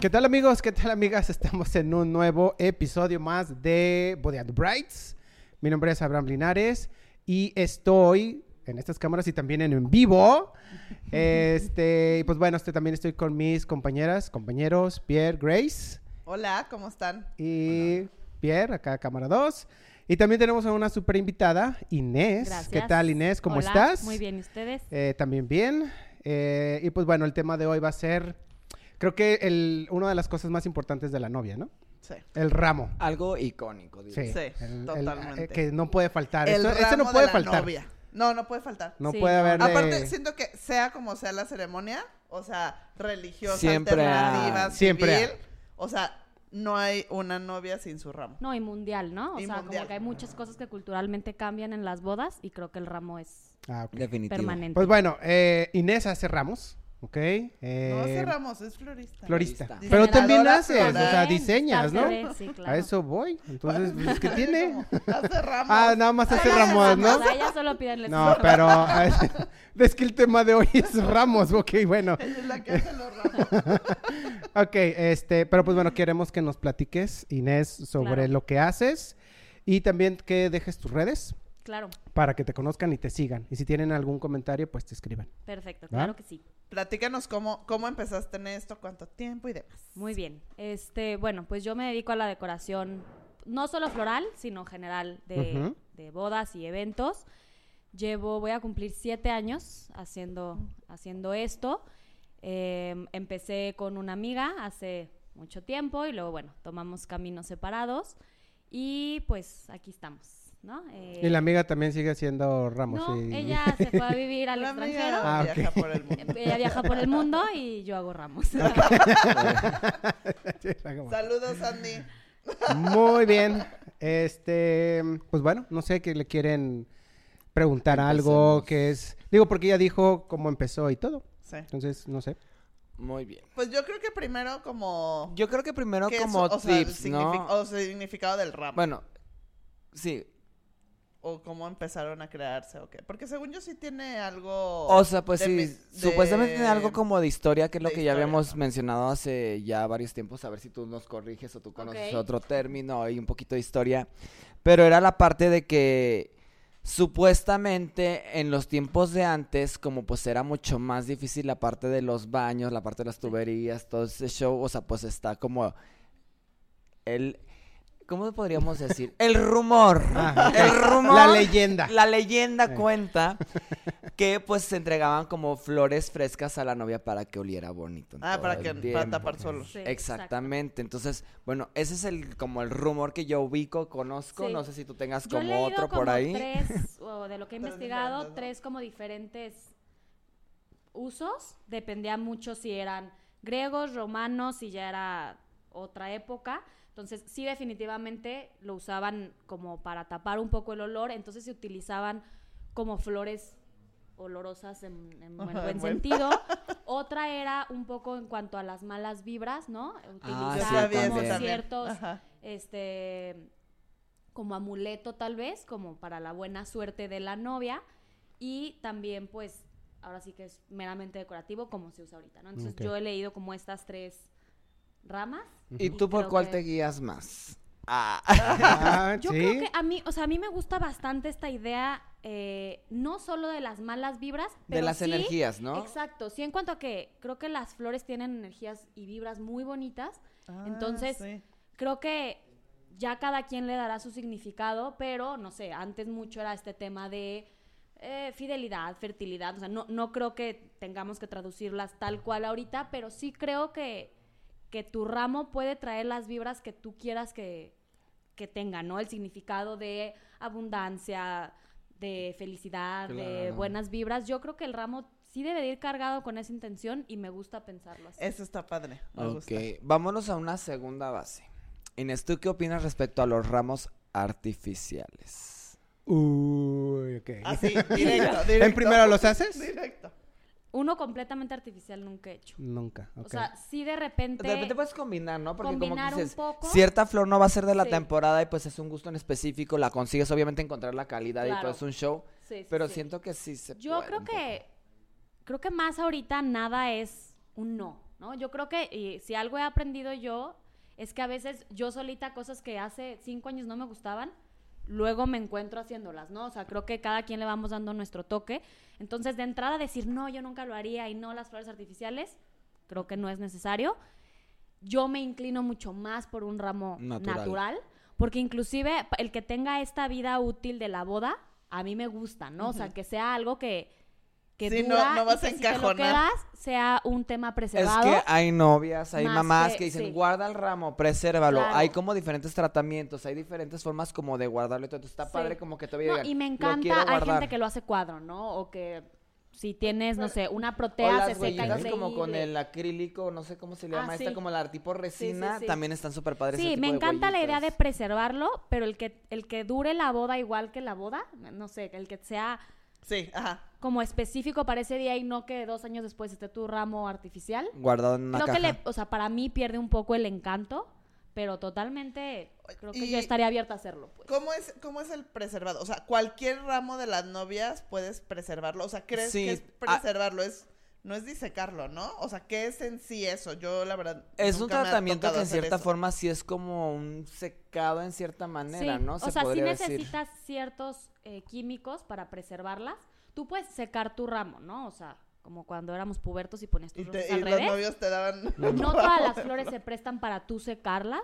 ¿Qué tal amigos? ¿Qué tal amigas? Estamos en un nuevo episodio más de Bodeando Brights. Mi nombre es Abraham Linares y estoy en estas cámaras y también en, en vivo. Este, pues bueno, este, también estoy con mis compañeras, compañeros, Pierre, Grace Hola, ¿cómo están? y Pierre, acá cámara 2. Y también tenemos a una super invitada, Inés. Gracias. ¿Qué tal Inés? ¿Cómo Hola, estás? Muy bien, ¿y ustedes? Eh, también bien. Eh, y pues bueno, el tema de hoy va a ser, creo que el, una de las cosas más importantes de la novia, ¿no? Sí. El ramo. Algo icónico, diría. Sí, Sí, el- el- totalmente. eh, que no puede faltar. El Esto- ramo este no de puede la faltar. novia. No, no puede faltar. No Sí, puede no. haber. Aparte, siento que sea como sea la ceremonia, o sea, religiosa, Siempre alternativa. Siempre civil, o sea, no hay una novia sin su ramo. No, y mundial, ¿no? O Y sea, mundial. como que hay muchas cosas que culturalmente cambian en las bodas y creo que el ramo es Ah. Definitivo. permanente. Pues bueno, eh, Inés hace ramos, ¿ok? Eh, no cerramos, es florista. Florista. Florista. Pero también haces, o sea, diseñas, ¿no? Sí, claro. A eso voy. Entonces, pues, ¿qué tiene? Hace ramos. Ah, nada más hace Ay, ramos, O ¿no? sea, ella solo pide el No, pero es que el tema de hoy es ramos, ok, bueno. Ella es la que hace los ramos. Ok, este, pero pues bueno, queremos que nos platiques, Inés, sobre Claro. lo que haces y también que dejes tus redes Claro, para que te conozcan y te sigan. Y si tienen algún comentario, pues te escriban. perfecto, ¿Va? claro que sí. Platícanos cómo, cómo empezaste en esto, cuánto tiempo y demás. Muy bien. Este, bueno, pues yo me dedico a la decoración, no solo floral, sino general de, bodas y eventos. Llevo, voy a cumplir siete años haciendo, haciendo esto. Eh, empecé con una amiga hace mucho tiempo y luego, bueno, tomamos caminos separados y pues aquí estamos, ¿no? Eh, Y la amiga también sigue haciendo ramos. no, y- ella se fue a vivir al La extranjero. amiga Ah, viaja por el mundo. Ella viaja por el mundo y yo hago ramos. Saludos, Andy. Muy bien. Este, pues bueno, no sé que le quieren preguntar algo que es, digo porque ella dijo cómo empezó y todo. Sí. Entonces, no sé. Muy bien. Pues yo creo que primero como... Yo creo que primero ¿qué es, como o sea, el tips, signific- ¿no? O significado del ramo. Bueno, sí. O cómo empezaron a crearse o qué. Porque según yo sí tiene algo... O sea, pues de sí, de- supuestamente tiene algo como de historia, que es lo que ya habíamos ¿no? mencionado hace ya varios tiempos, a ver si tú nos corriges o tú conoces otro término y un poquito de historia. Pero era la parte de que supuestamente en los tiempos de antes, como pues era mucho más difícil la parte de los baños, la parte de las tuberías, todo ese show, o sea, pues está como el... ¿Cómo podríamos decir? El rumor. Ajá. El rumor. La leyenda. La leyenda Sí. cuenta que pues se entregaban como flores frescas a la novia para que oliera bonito. Ah, para que para tapar solos. Sí, exacto. Exactamente. Entonces, bueno, ese es el como el rumor que yo ubico, conozco. Sí. No sé si tú tengas Yo he como leído otro por ahí. Tres, o de lo que he investigado, tres como diferentes usos. Dependía mucho si eran griegos, romanos, si ya era otra época. Entonces, sí, definitivamente lo usaban como para tapar un poco el olor. Entonces, se utilizaban como flores olorosas en, en buen, Ajá, buen bueno. sentido. Otra era un poco en cuanto a las malas vibras, ¿no? Ah, sí, eso como ciertos este como amuleto tal vez, como para la buena suerte de la novia y también pues ahora sí que es meramente decorativo como se usa ahorita, ¿no? Entonces yo he leído como estas tres ramas. ¿Y Y tú por cuál que- te guías más? Ah. Ah, Yo ¿sí? creo que a mí, o sea, a mí me gusta bastante esta idea eh, no solo de las malas vibras, de las sí- energías, ¿no? Exacto, sí en cuanto a que creo que las flores tienen energías y vibras muy bonitas, Ah, Entonces, sí. creo que ya cada quien le dará su significado, pero no sé, antes mucho era este tema de eh, fidelidad, fertilidad, o sea, no, no creo que tengamos que traducirlas tal cual ahorita, pero sí creo que, que tu ramo puede traer las vibras que tú quieras que, que tenga, ¿no? El significado de abundancia, de felicidad, de buenas vibras. Yo creo que el ramo sí debe de ir cargado con esa intención y me gusta pensarlo así. Eso está padre. Me Ok, gusta. vámonos a una segunda base. Inés, ¿tú qué opinas respecto a los ramos artificiales? Uy, ok. Así, directo, directo. ¿En primero los haces? Directo. Uno completamente artificial nunca he hecho. Nunca. O sea, sí de repente... De repente puedes combinar, ¿no? Porque como que un dices, poco. cierta flor no va a ser de la Sí. temporada y pues es un gusto en específico, la consigues obviamente encontrar la calidad y Claro. todo es un show, Sí, sí, pero sí. siento que sí se Yo puede creo que... Creo que más ahorita nada es un no. ¿no? Yo creo que y si algo he aprendido yo es que a veces yo solita cosas que hace cinco años no me gustaban, luego me encuentro haciéndolas, ¿no? O sea, creo que cada quien le vamos dando nuestro toque. Entonces, de entrada decir, no, yo nunca lo haría y no las flores artificiales, creo que no es necesario. Yo me inclino mucho más por un ramo Natural. natural, porque inclusive el que tenga esta vida útil de la boda, a mí me gusta, ¿no? O sea, que sea algo que, que Sí, no- dura no y vas que a si te lo encajonar. quedas, sea un tema Es preservado. que hay novias, hay Más mamás que- que dicen, sí. guarda el ramo, presérvalo. Claro. Hay como diferentes tratamientos, hay diferentes formas como de guardarlo y. Entonces está Sí. padre como que te No, digan, y me "Lo encanta, hay guardar". gente que lo hace cuadro, ¿no? O que si tienes, no sé, una O protea las se seca increíble. como con el acrílico, no sé cómo se le Ah, llama, sí. esta como la tipo resina, sí. también están súper padres. ese Sí, tipo me de encanta la idea de preservarlo, pero el que, el que dure la boda igual que la boda, no sé, el que sea Sí, ajá. como específico para ese día y no que dos años después esté tu ramo artificial. Guardado en una creo caja. que le, o sea, para mí pierde un poco el encanto, pero totalmente creo que yo estaría abierta a hacerlo, pues. ¿Cómo es, ¿Cómo es el preservado? O sea, cualquier ramo de las novias puedes preservarlo. O sea, ¿crees Sí, que es ah- preservarlo? Es, no es disecarlo, ¿no? O sea, ¿qué es en sí eso? Yo, la verdad. Es un nunca me ha tratamiento que en cierta eso. forma sí es como un secado en cierta manera, Sí, ¿no? O sea, sí decir. necesitas ciertos eh, químicos para preservarlas. Tú puedes secar tu ramo, ¿no? O sea, como cuando éramos pubertos y ponías tus Y, rosas te- al y los novios te daban. No todas las flores se prestan para tú secarlas.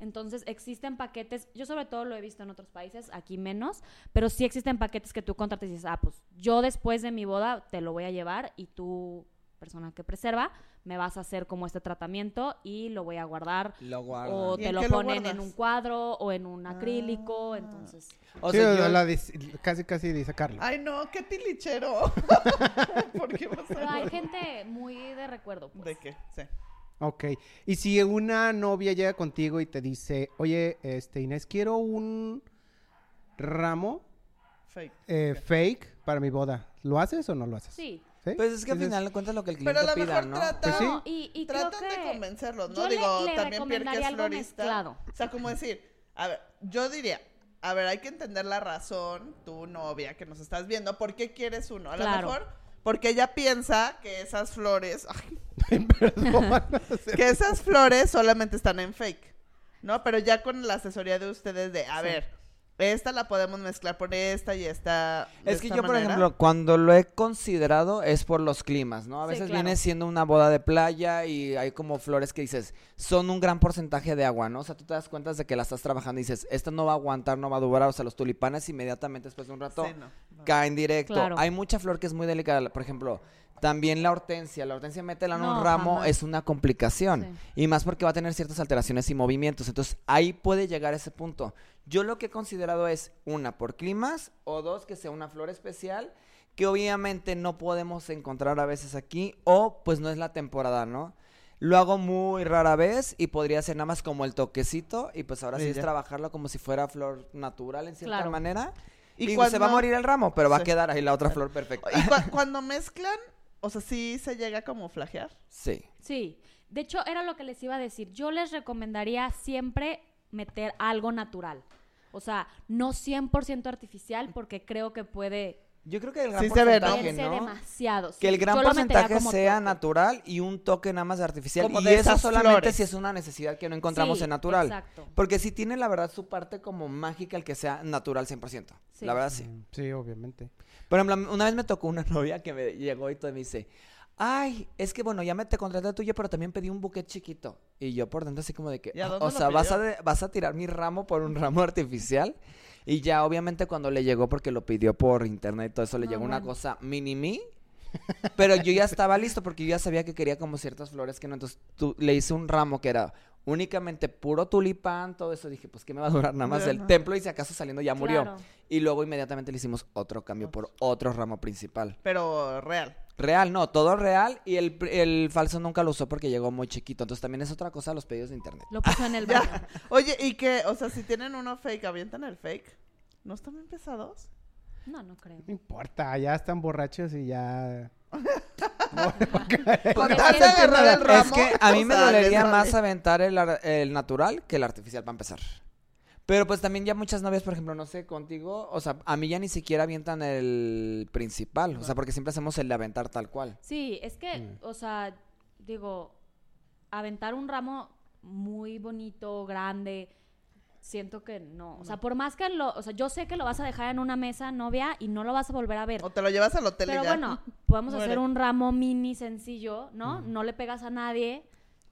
Entonces existen paquetes, yo sobre todo lo he visto en otros países, aquí menos, pero sí existen paquetes que tú contratas y dices, ah, pues yo después de mi boda te lo voy a llevar y tú, persona que preserva, me vas a hacer como este tratamiento y lo voy a guardar. Lo. O ¿Y te lo ponen en un cuadro o en un acrílico, Ah. entonces... O Sí, sea, o yo- la dis- casi, casi de sacarlo. Ay, no, qué tilichero. ¿Por qué vas Pero a hay gente muy de recuerdo. pues. ¿De qué? Sí. Ok. Y si una novia llega contigo y te dice, oye, este, Inés, quiero un ramo Fake. eh, fake para mi boda, ¿lo haces o no lo haces? Sí. ¿Sí? Pues es que al final de cuentas lo que el Pero cliente a lo pida, mejor ¿no? trata. Pues sí. No, y, y creo Tratan de convencerlos, ¿no? yo Digo, le también Pierre que es florista. mezclado. O sea, como decir, a ver, yo diría, a ver, hay que entender la razón, tu novia que nos estás viendo, ¿por qué quieres uno? A lo Claro. mejor porque ella piensa que esas flores, ay, Perdón. que esas flores solamente están en fake, ¿no? Pero ya con la asesoría de ustedes de, a Sí. ver, esta la podemos mezclar por esta y esta. de Es que esta yo, por manera. ejemplo, cuando lo he considerado es por los climas, ¿no? A Sí, veces claro. viene siendo una boda de playa y hay como flores que dices, son un gran porcentaje de agua, ¿no? O sea, tú te das cuenta de que la estás trabajando y dices, esta no va a aguantar, no va a durar. O sea, los tulipanes inmediatamente después de un rato Sí, no, no. caen directo. Claro. Hay mucha flor que es muy delicada. Por ejemplo, también la hortensia. La hortensia métela en un ramo jamás. es una complicación. Sí. Y más porque va a tener ciertas alteraciones y movimientos. Entonces, ahí puede llegar ese punto. Yo lo que he considerado es, una, por climas, o dos, que sea una flor especial, que obviamente no podemos encontrar a veces aquí, o pues no es la temporada, ¿no? Lo hago muy rara vez y podría ser nada más como el toquecito, y pues ahora sí es trabajarlo como si fuera flor natural en cierta Claro. manera. Y Y, se va a cuando- morir el ramo, pero va a quedar ahí la otra flor perfecta. Y cua- cuando mezclan, o sea, sí se llega a camuflajear. Sí. Sí, de hecho era lo que les iba a decir. Yo les recomendaría siempre meter algo natural. O sea, no 100% artificial porque creo que puede Yo creo que el gran Sí se ve, ¿no? porcentaje, ¿no? demasiado. Que el gran porcentaje sea toque. natural y un toque nada más de artificial. Como y eso esas solamente flores. si es una necesidad que no encontramos Sí, en natural. Exacto. Porque si tiene la verdad su parte como mágica el que sea natural 100%. Sí. La verdad sí. Mm, Sí, obviamente. Por ejemplo, una vez me tocó una novia que me llegó y todo me dice, ay, es que bueno, ya me te contraté tuyo, pero también pedí un buquet chiquito. Y yo por dentro así como de que, ¿Y a "Ah, dónde o sea, ¿vas a, de- vas a tirar mi ramo por un ramo artificial. Y ya obviamente cuando le llegó, porque lo pidió por internet y todo eso, le No, llegó una bueno. cosa mini mí. Pero yo ya estaba listo porque yo ya sabía que quería como ciertas flores que no. Entonces tú, le hice un ramo que era únicamente puro tulipán, todo eso. Dije, pues que me va a durar nada más Ya el no. templo y si acaso saliendo ya murió. Claro. Y luego inmediatamente le hicimos otro cambio por otro ramo principal. Pero real. Real, no, todo real y el, el falso nunca lo usó porque llegó muy chiquito. Entonces también es otra cosa los pedidos de internet. Lo puso en el baño. Oye, y que, o sea, si tienen uno fake, avientan el fake. ¿No están bien pesados? No, no creo. No importa, ya están borrachos y ya... Es que- de agarrar el ramo. es que a mí me dolería más aventar el, ar- el natural que el artificial para empezar. Pero pues también ya muchas novias, por ejemplo, no sé, contigo, o sea, a mí ya ni siquiera avientan el principal, o sea, porque siempre hacemos el de aventar tal cual. Sí, es que, Mm. o sea, digo, aventar un ramo muy bonito, grande, siento que no. O sea, por más que lo, o sea, yo sé que lo vas a dejar en una mesa, novia, y no lo vas a volver a ver. O te lo llevas al hotel Pero y ya. bueno, podemos Muere. hacer un ramo mini sencillo, ¿no? No le pegas a nadie,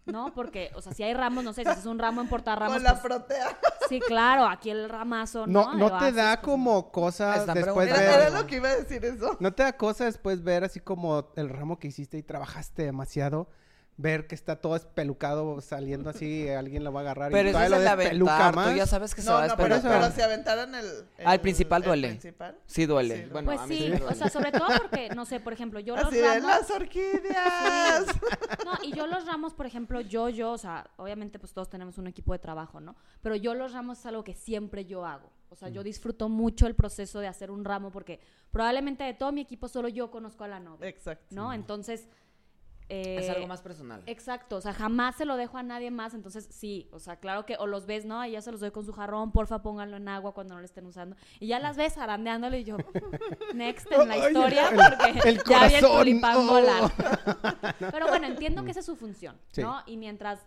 ¿no? Porque, o sea, si hay ramos, no sé, si es un ramo en portarramos, Con la pues, protea. sí, claro, aquí el ramazo, ¿no? No, no te haces, da pues, como cosa Están después ver... era lo que iba a decir eso. ¿No te da cosa después ver así como el ramo que hiciste y trabajaste demasiado? Ver que está todo espelucado saliendo así, alguien lo va a agarrar Pero y eso es lo el aventar, más. tú ya sabes que se No, va a no, pero, pero si aventaran el, el- Al principal el duele. principal. Sí duele. Sí. Bueno, Pues a mí sí, o sea, sobre todo porque, no sé, por ejemplo, yo los Así ramos... las orquídeas. No, y yo los ramos, por ejemplo, yo, yo, o sea, obviamente pues todos tenemos un equipo de trabajo, ¿no? Pero yo los ramos es algo que siempre yo hago. O sea, yo Mm. disfruto mucho el proceso de hacer un ramo porque probablemente de todo mi equipo solo yo conozco a la novia, Exacto. ¿no? Entonces... eh, es algo más personal. Exacto, o sea, jamás se lo dejo a nadie más, entonces sí, o sea, claro que o los ves, ¿no? Y ya se los doy con su jarrón, porfa, pónganlo en agua cuando no lo estén usando. Y ya las ves zarandeándole y yo, next en la Ay, historia, el- porque el ya vi el tulipán oh. volar. Pero bueno, entiendo que esa es su función, Sí. ¿no? Y mientras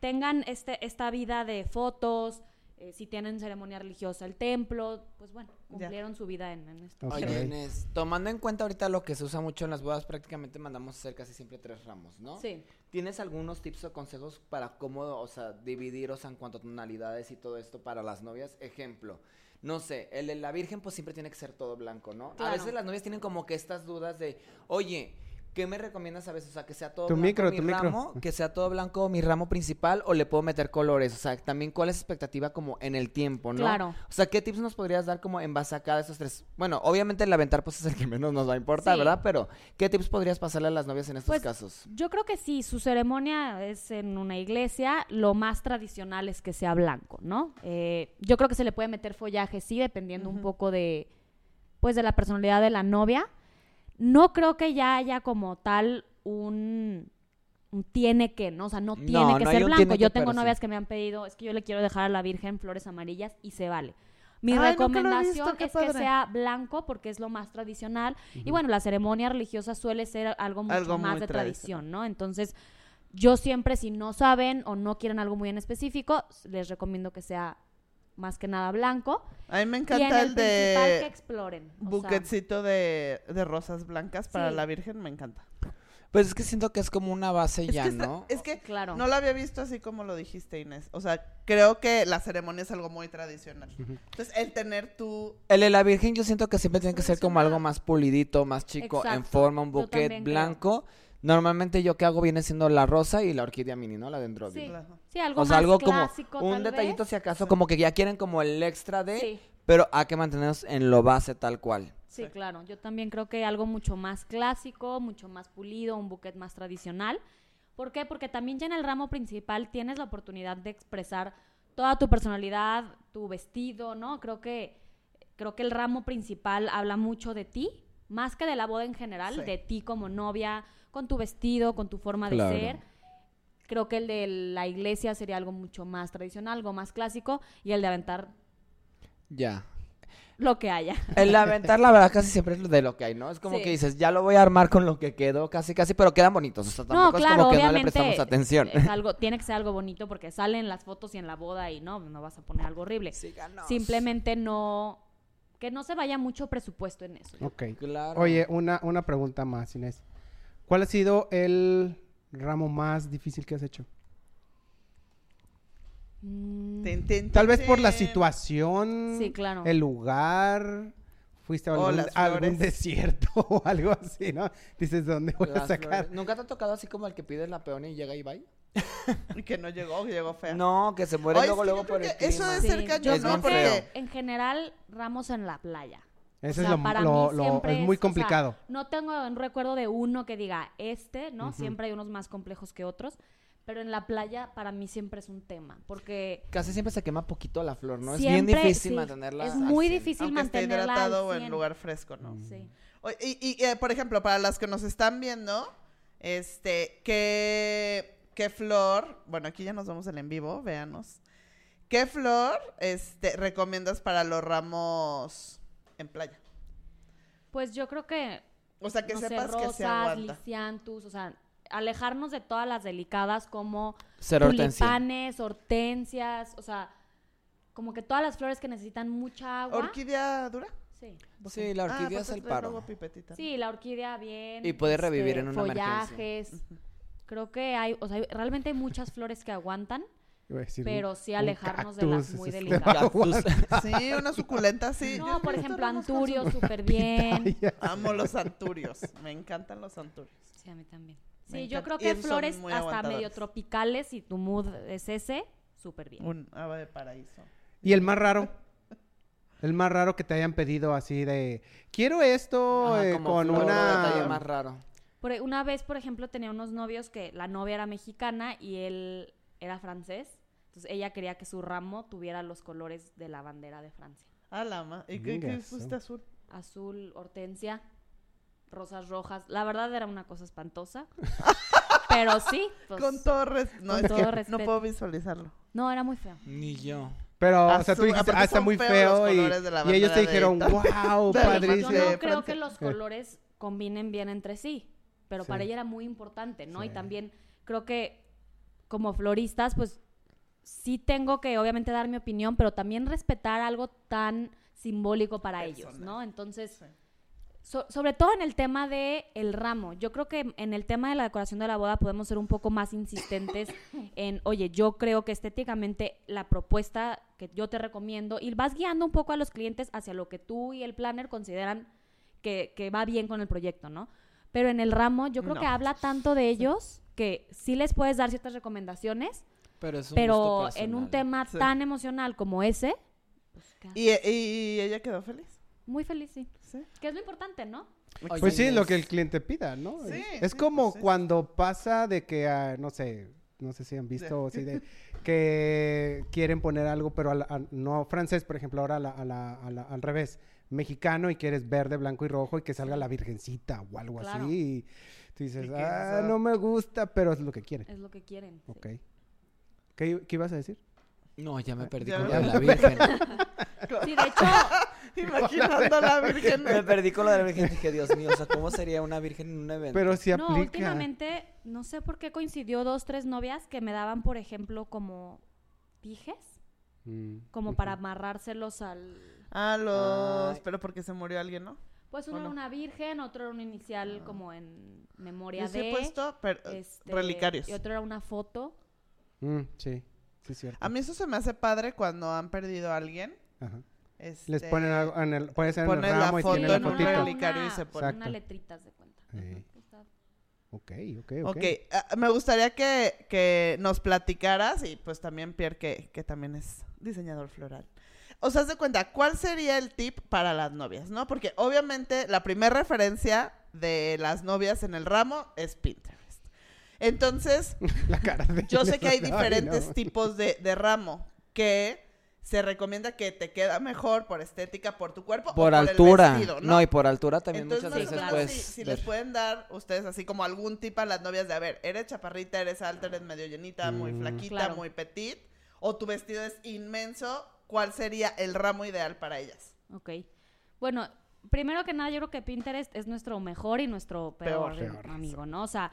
tengan este, esta vida de fotos, eh, si tienen ceremonia religiosa, el templo, pues bueno, Ya. cumplieron su vida en, en esto. Oye, Inés, tomando en cuenta ahorita lo que se usa mucho en las bodas, prácticamente mandamos hacer casi siempre tres ramos, ¿no? Sí. ¿Tienes algunos tips o consejos para cómo, o sea, dividir, o sea, en cuanto a tonalidades y todo esto para las novias? Ejemplo, no sé, el de la virgen pues siempre tiene que ser todo blanco, ¿no? A veces las novias tienen como que estas dudas de, oye, ¿qué me recomiendas a veces? O sea, que sea todo Tu blanco micro, mi tu micro. ramo, que sea todo blanco mi ramo principal o le puedo meter colores, o sea, también cuál es la expectativa como en el tiempo, ¿no? Claro. O sea, ¿qué tips nos podrías dar como en base a cada de esos tres? Bueno, obviamente el aventar pues es el que menos nos va a importar, Sí. ¿verdad? Pero, ¿qué tips podrías pasarle a las novias en estos Pues, casos? Yo creo que sí, su ceremonia es en una iglesia, lo más tradicional es que sea blanco, ¿no? Eh, yo creo que se le puede meter follaje, sí, dependiendo un poco de, pues, de la personalidad de la novia. No creo que ya haya como tal un, un tiene que, ¿no? O sea, no tiene No, que no ser blanco. Yo tengo sí. novias que me han pedido, es que yo le quiero dejar a la Virgen flores amarillas y se vale. Mi Ay, recomendación visto, es que sea blanco porque es lo más tradicional. Y bueno, la ceremonia religiosa suele ser algo mucho Algo más de tradición, ¿no? Entonces, yo siempre, si no saben o no quieren algo muy en específico, les recomiendo que sea más que nada blanco. A mí me y en encanta el que de exploren. o sea, buquetcito de, de rosas blancas para Sí. la Virgen, me encanta. Pues es que siento que es como una base Es ya, que, está- ¿no? es que Claro. no lo había visto así como lo dijiste, Inés. O sea, creo que la ceremonia es algo muy tradicional. Entonces, el tener tu... El de la Virgen yo siento que siempre tiene que ser como algo más pulidito, más chico, en forma, un bouquet creo. Normalmente yo que hago viene siendo la rosa y la orquídea mini, ¿no? La dendrobium. Sí. Sí, algo O sea, más algo como clásico, un tal detallito vez. si acaso, como que ya quieren como el extra de, Sí. pero hay que mantenernos en lo base tal cual. Sí, Sí. claro. Yo también creo que algo mucho más clásico, mucho más pulido, un buquet más tradicional. ¿Por qué? Porque también ya en el ramo principal tienes la oportunidad de expresar toda tu personalidad, tu vestido, ¿no? Creo que creo que el ramo principal habla mucho de ti, más que de la boda en general, Sí. de ti como novia, con tu vestido, con tu forma de Claro. ser. Creo que el de la iglesia sería algo mucho más tradicional, algo más clásico, y el de aventar Ya. lo que haya. El aventar, la verdad, casi siempre es lo de lo que hay, ¿no? Es como Sí. que dices, ya lo voy a armar con lo que quedó, casi, casi, pero quedan bonitos. O sea, No, tampoco claro, es como que no le obviamente prestamos atención. es algo, tiene que ser algo bonito porque salen las fotos y en la boda y no, no vas a poner algo horrible. Síganos. Simplemente no, que no se vaya mucho presupuesto en eso. Ok. Claro. Oye, una, una pregunta más, Inés. ¿Cuál ha sido el ramo más difícil que has hecho? Mm, tin, Tal vez por la situación, Sí, claro. el lugar, fuiste a O algún, a algún desierto o algo así, ¿no? Dices, ¿dónde voy a sacar? flores. ¿Nunca te ha tocado así como el que pides la peona y llega y va? Que no llegó, que llegó fea. No, que se muere Ay, luego, es que luego por el que eso clima. es ser cañón, yo Es creo que en general ramos en la playa. Eso O es sea, lo, para lo- mí lo- siempre es muy o sea, complicado. no tengo un recuerdo de uno que diga este, ¿no? Siempre hay unos más complejos que otros. Pero en la playa para mí siempre es un tema. Porque Casi siempre se quema poquito la flor, ¿no? es bien difícil sí, mantenerla. Es muy 100. difícil Aunque esté mantenerla hidratado al o en 100. lugar fresco, ¿no? Sí. Y, y, eh, por ejemplo, para las que nos están viendo, este, ¿qué, qué flor? Bueno, aquí ya nos vemos en el en vivo, véanos. ¿Qué flor este, recomiendas para los ramos en playa? Pues yo creo que O sea, que no sé, sepas que se rosas, aguanta. lisianthus, o sea, alejarnos de todas las delicadas como Ser hortensia. tulipanes, hortensias, o sea, como que todas las flores que necesitan mucha agua. ¿Orquídea dura? Sí. Sí, la Ah, orquídea pues es el paro. pipetita. Sí, la orquídea bien. este, Y puede revivir en una emergencia. follajes. Creo que hay, o sea, realmente hay muchas flores que aguantan, decir, pero un- sí un alejarnos de las muy delicadas. Sí, una suculenta, sí. No, por ejemplo, ramos con anturio, su- súper bien. Amo los anturios. Me encantan los anturios. Sí, a mí también. Me Sí, yo creo que flores hasta medio tropicales y tu mood es ese, súper bien. Un ave de paraíso. Y el más raro. El más raro que te hayan pedido así de quiero esto Ajá, eh, con una detalle más raro. Por- e, una vez, por ejemplo, tenía unos novios que la novia era mexicana y él era francés. Entonces ella quería que su ramo tuviera los colores de la bandera de Francia. Ah, la ma. ¿Y qué, qué azul? Azul, hortensia, rosas rojas. La verdad era una cosa espantosa. Pero sí, pues, con todo res- No, con es todo que no respeto. puedo visualizarlo. no, era muy feo. Ni yo. Pero, o sea, tú dijiste, ah, está muy feo y, y ellos te dijeron, wow, de- Yo padrísimo. no creo Francia. que los colores combinen bien entre sí, pero Sí. para ella era muy importante, ¿no? Y Sí. también creo que como floristas, pues sí tengo que obviamente dar mi opinión, pero también respetar algo tan simbólico para ellos. ¿no? Entonces, Sí. so- sobre todo en el tema de el ramo, yo creo que en el tema de la decoración de la boda podemos ser un poco más insistentes en, oye, yo creo que estéticamente la propuesta que yo te recomiendo y vas guiando un poco a los clientes hacia lo que tú y el planner consideran que, que va bien con el proyecto, ¿no? Pero en el ramo yo creo No. que habla tanto de ellos que sí les puedes dar ciertas recomendaciones, Pero es un pero gusto en un tema Sí. tan emocional como ese, pues, ¿Y, y ella quedó feliz? muy feliz, sí. Sí. Que es lo importante, ¿no? Oye, Pues sí, lo que el cliente pida, ¿no? Sí, es sí, como pues sí. cuando pasa de que, ah, no sé, no sé si han visto, así de que quieren poner algo, pero al- al- no francés, por ejemplo, ahora a la- a la- a la- al revés, mexicano y quieres verde, blanco y rojo y que salga la virgencita o algo Claro. así. Y tú dices, Y que ah, esa- no me gusta, pero es lo que quieren. Es lo que quieren. sí. Ok. ¿Qué, qué ibas a decir? No, ya me perdí Ya con me la. Virgen. Sí, de hecho, Imaginando a la Virgen. me perdí con lo de la Virgen. Dije, Dios mío, o sea, ¿cómo sería una Virgen en un evento? Pero si no, aplica. últimamente, no sé por qué coincidió dos, tres novias que me daban, por ejemplo, como pijes, Mm, como para amarrárselos al... Ah, los... Ay. Pero porque se murió alguien, ¿no? Pues uno era una virgen, otro era un inicial como en memoria Yo de... he puesto pero, este, relicarios. Y otro era una foto. Mm, sí, sí, cierto. A mí eso se me hace padre cuando han perdido a alguien. Ajá. Este, Les ponen algo en el, puede ser en el ponen la ramo y foto tiene en la fotito. era relicario y una- se pone. Una Exacto. letritas de cuenta. Sí. Ok, ok, ok. Ok, ah, me gustaría que, que nos platicaras y pues también Pierre, que, que también es diseñador floral. O sea, haz de cuenta, ¿cuál sería el tip para las novias, no? Porque obviamente la primera referencia de las novias en el ramo es Pinterest. Entonces, La cara de yo sé que hay no. diferentes tipos de, de ramo que se recomienda que te queda mejor por estética, por tu cuerpo o por el altura. vestido, ¿no? y por altura también Entonces, muchas veces pues si, si les pueden dar ustedes así como algún tip a las novias de, a ver, eres chaparrita, eres alta, eres medio llenita, muy Mm. flaquita, Claro. muy petit, o tu vestido es inmenso, ¿cuál sería el ramo ideal para ellas? Ok. Bueno, primero que nada, yo creo que Pinterest es nuestro mejor y nuestro peor, Peor. Peor, amigo, ¿no? O sea,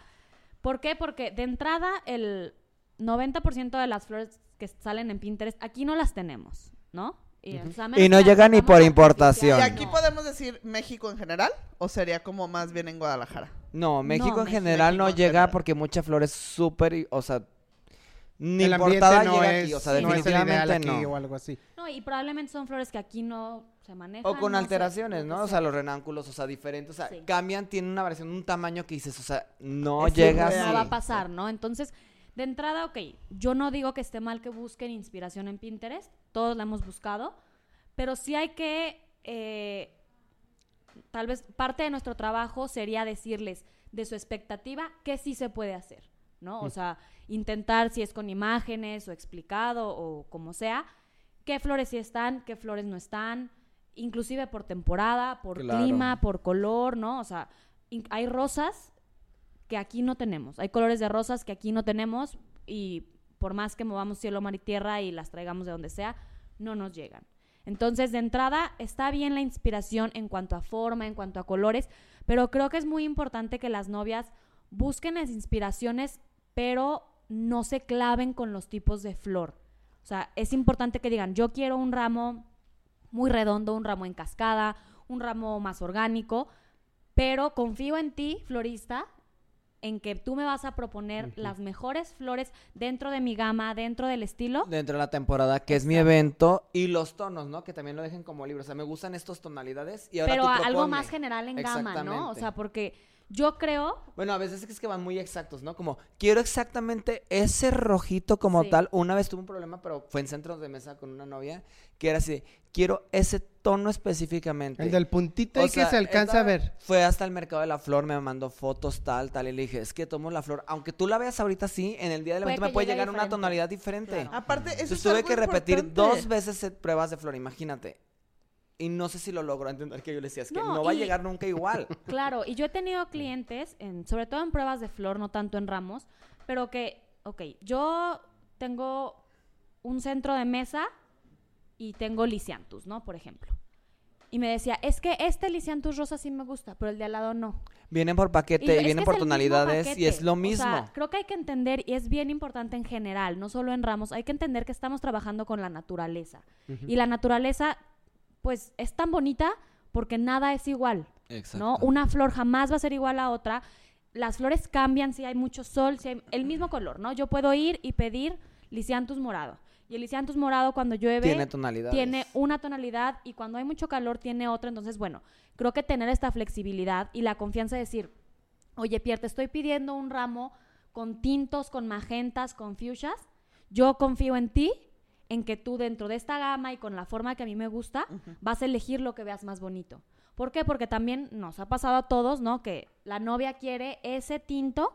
¿por qué? Porque de entrada, el 90% de las flores que salen en Pinterest, aquí no las tenemos, ¿no? Y, o sea, a menos Y no llega ni por importación. ¿Y aquí no. podemos decir México en general o sería como más bien en Guadalajara? No, México en México- general no México llega general. porque mucha flor es súper, y- o sea, ni el importada no llega es, aquí, o sea, no es el ideal definitivamente aquí no. o algo así. No, y probablemente son flores que aquí no se manejan. O con no alteraciones, ¿no? O sea, los renánculos, o sea, diferentes, o sea, Sí. cambian, tienen una variación, un tamaño que dices, o sea, no Es llega irreal. no va a pasar, ¿no? Entonces, de entrada, ok, yo no digo que esté mal que busquen inspiración en Pinterest, todos la hemos buscado, pero sí hay que, eh, tal vez parte de nuestro trabajo sería decirles de su expectativa qué sí se puede hacer, ¿no? O sea, intentar si es con imágenes o explicado o como sea, qué flores sí están, qué flores no están, inclusive por temporada, por Claro. clima, por color, ¿no? O sea, hay rosas que aquí no tenemos. Hay colores de rosas que aquí no tenemos y por más que movamos cielo, mar y tierra y las traigamos de donde sea, no nos llegan. Entonces, de entrada, está bien la inspiración en cuanto a forma, en cuanto a colores, pero creo que es muy importante que las novias busquen las inspiraciones, pero no se claven con los tipos de flor. O sea, es importante que digan, yo quiero un ramo muy redondo, un ramo en cascada, un ramo más orgánico, pero confío en ti, florista, en que tú me vas a proponer las mejores flores dentro de mi gama, dentro del estilo. Dentro de la temporada, que es mi evento, y los tonos, ¿no? Que también lo dejen como libro. O sea, me gustan estas tonalidades y ahora pero tú algo más general en gama, ¿no? O sea, porque yo creo Bueno, a veces es que van muy exactos, ¿no? Como, quiero exactamente ese rojito como Sí. tal. Una vez tuve un problema, pero fue en centros de mesa con una novia, que era así, quiero ese tono específicamente. El del puntito O y que se alcanza a ver. Fue hasta el mercado de la flor, me mandó fotos, tal, tal, y le dije, es que tomo la flor, aunque tú la veas ahorita así, en el día del Puede evento me puede llegar una tonalidad diferente. Claro. Aparte, eso Entonces es tuve algo que repetir importante. dos veces eh, pruebas de flor, imagínate. Y no sé si lo logró entender que yo le decía, es que No, no, va a y- llegar nunca igual. Claro, y yo he tenido clientes, en, sobre todo en pruebas de flor, no tanto en ramos, pero que, ok, yo tengo un centro de mesa y tengo lisianthus, ¿no? Por ejemplo. Y me decía, es que este lisianthus rosa sí me gusta, pero el de al lado no. Vienen por Y paquete, "Es que vienen por tonalidades y paquete". es lo O mismo. sea, creo que hay que entender, y es bien importante en general, no solo en ramos, hay que entender que estamos trabajando con la naturaleza. Y la naturaleza, pues, es tan bonita porque nada es igual. ¿no? Una flor jamás va a ser igual a otra. Las flores cambian si hay mucho sol, si hay el mismo color, ¿no? Yo puedo ir y pedir lisianthus morado. Y el lisianthus morado cuando llueve Tiene tonalidades. tiene una tonalidad y cuando hay mucho calor tiene otra. Entonces, bueno, creo que tener esta flexibilidad y la confianza de decir, oye, Pierre, te estoy pidiendo un ramo con tintos, con magentas, con fuchsias. Yo confío en ti, en que tú dentro de esta gama y con la forma que a mí me gusta, vas a elegir lo que veas más bonito. ¿Por qué? Porque también nos ha pasado a todos, ¿no? Que la novia quiere ese tinto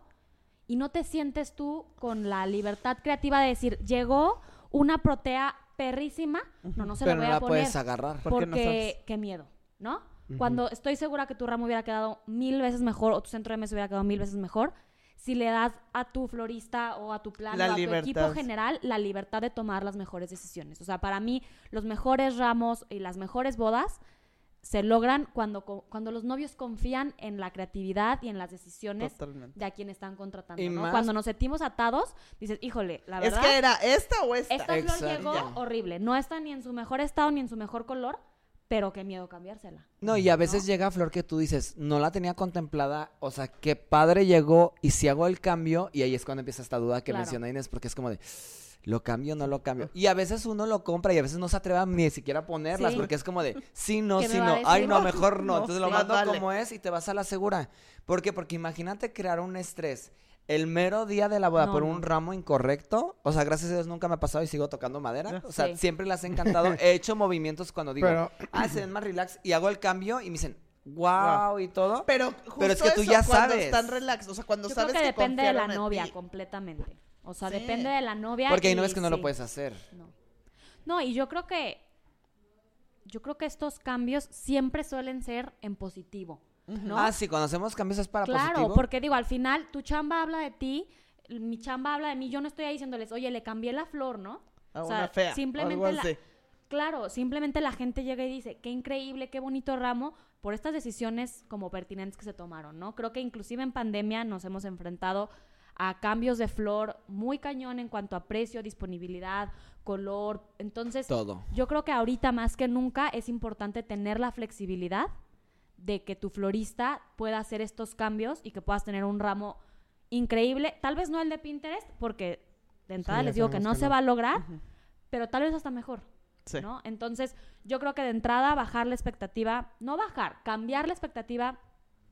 y no te sientes tú con la libertad creativa de decir, llegó una protea perrísima, no, no se Pero la no voy a la poner puedes agarrar. ¿Por qué no porque sabes? qué miedo, ¿no? Cuando estoy segura que tu ramo hubiera quedado mil veces mejor o tu centro de mesa hubiera quedado mil veces mejor, si le das a tu florista o a tu plan La o a tu equipo general la libertad de tomar las mejores decisiones. O sea, para mí los mejores ramos y las mejores bodas se logran cuando, cuando los novios confían en la creatividad y en las decisiones Totalmente. de a quien están contratando. Y ¿no? más- Cuando nos sentimos atados, dices, híjole, la Es verdad. que era esta o esta. Esta flor Exacto. llegó horrible. No está ni en su mejor estado ni en su mejor color, pero qué miedo cambiársela. No, y a veces llega flor que tú dices, no la tenía contemplada, o sea, qué padre llegó, y si hago el cambio, y ahí es cuando empieza esta duda que Claro. menciona Inés, porque es como de, ¿lo cambio o no lo cambio? Y a veces uno lo compra y a veces no se atreve a ni siquiera a ponerlas, Sí. porque es como de, sí, no, ¿Qué me sí, no, ay, no, mejor no. No, Entonces lo mando vale. como es y te vas a la segura. ¿Por qué? Porque imagínate crear un estrés. El mero día de la boda No, por no. un ramo incorrecto, o sea, gracias a Dios nunca me ha pasado y sigo tocando madera. O sea, Sí. siempre las he encantado. He hecho movimientos cuando digo, Pero- ah, se ven más relax y hago el cambio y me dicen, wow, y todo. Pero justo Pero es que tú eso, ya cuando sabes. están relax, o sea, cuando Yo creo sabes que depende de la novia ti. completamente. O sea, Sí. depende de la novia. Porque ahí no y ves que no lo puedes hacer. No. No, y yo creo que yo creo que estos cambios siempre suelen ser en positivo, ¿no? Ah, sí, cuando hacemos cambios es para claro, positivo. porque digo, al final tu chamba habla de ti, mi chamba habla de mí, yo no estoy ahí diciéndoles, "Oye, le cambié la flor", ¿no? A O sea, una fea. simplemente la-. Claro, simplemente la gente llega y dice, qué increíble, qué bonito ramo, por estas decisiones como pertinentes que se tomaron, ¿no? Creo que inclusive en pandemia nos hemos enfrentado a cambios de flor muy cañón en cuanto a precio, disponibilidad, color. Entonces, Todo. yo creo que ahorita más que nunca es importante tener la flexibilidad de que tu florista pueda hacer estos cambios y que puedas tener un ramo increíble. Tal vez no el de Pinterest, porque de entrada les digo que no que se no. va a lograr, pero tal vez hasta mejor. Sí. ¿no? Entonces, yo creo que de entrada bajar la expectativa, no bajar, cambiar la expectativa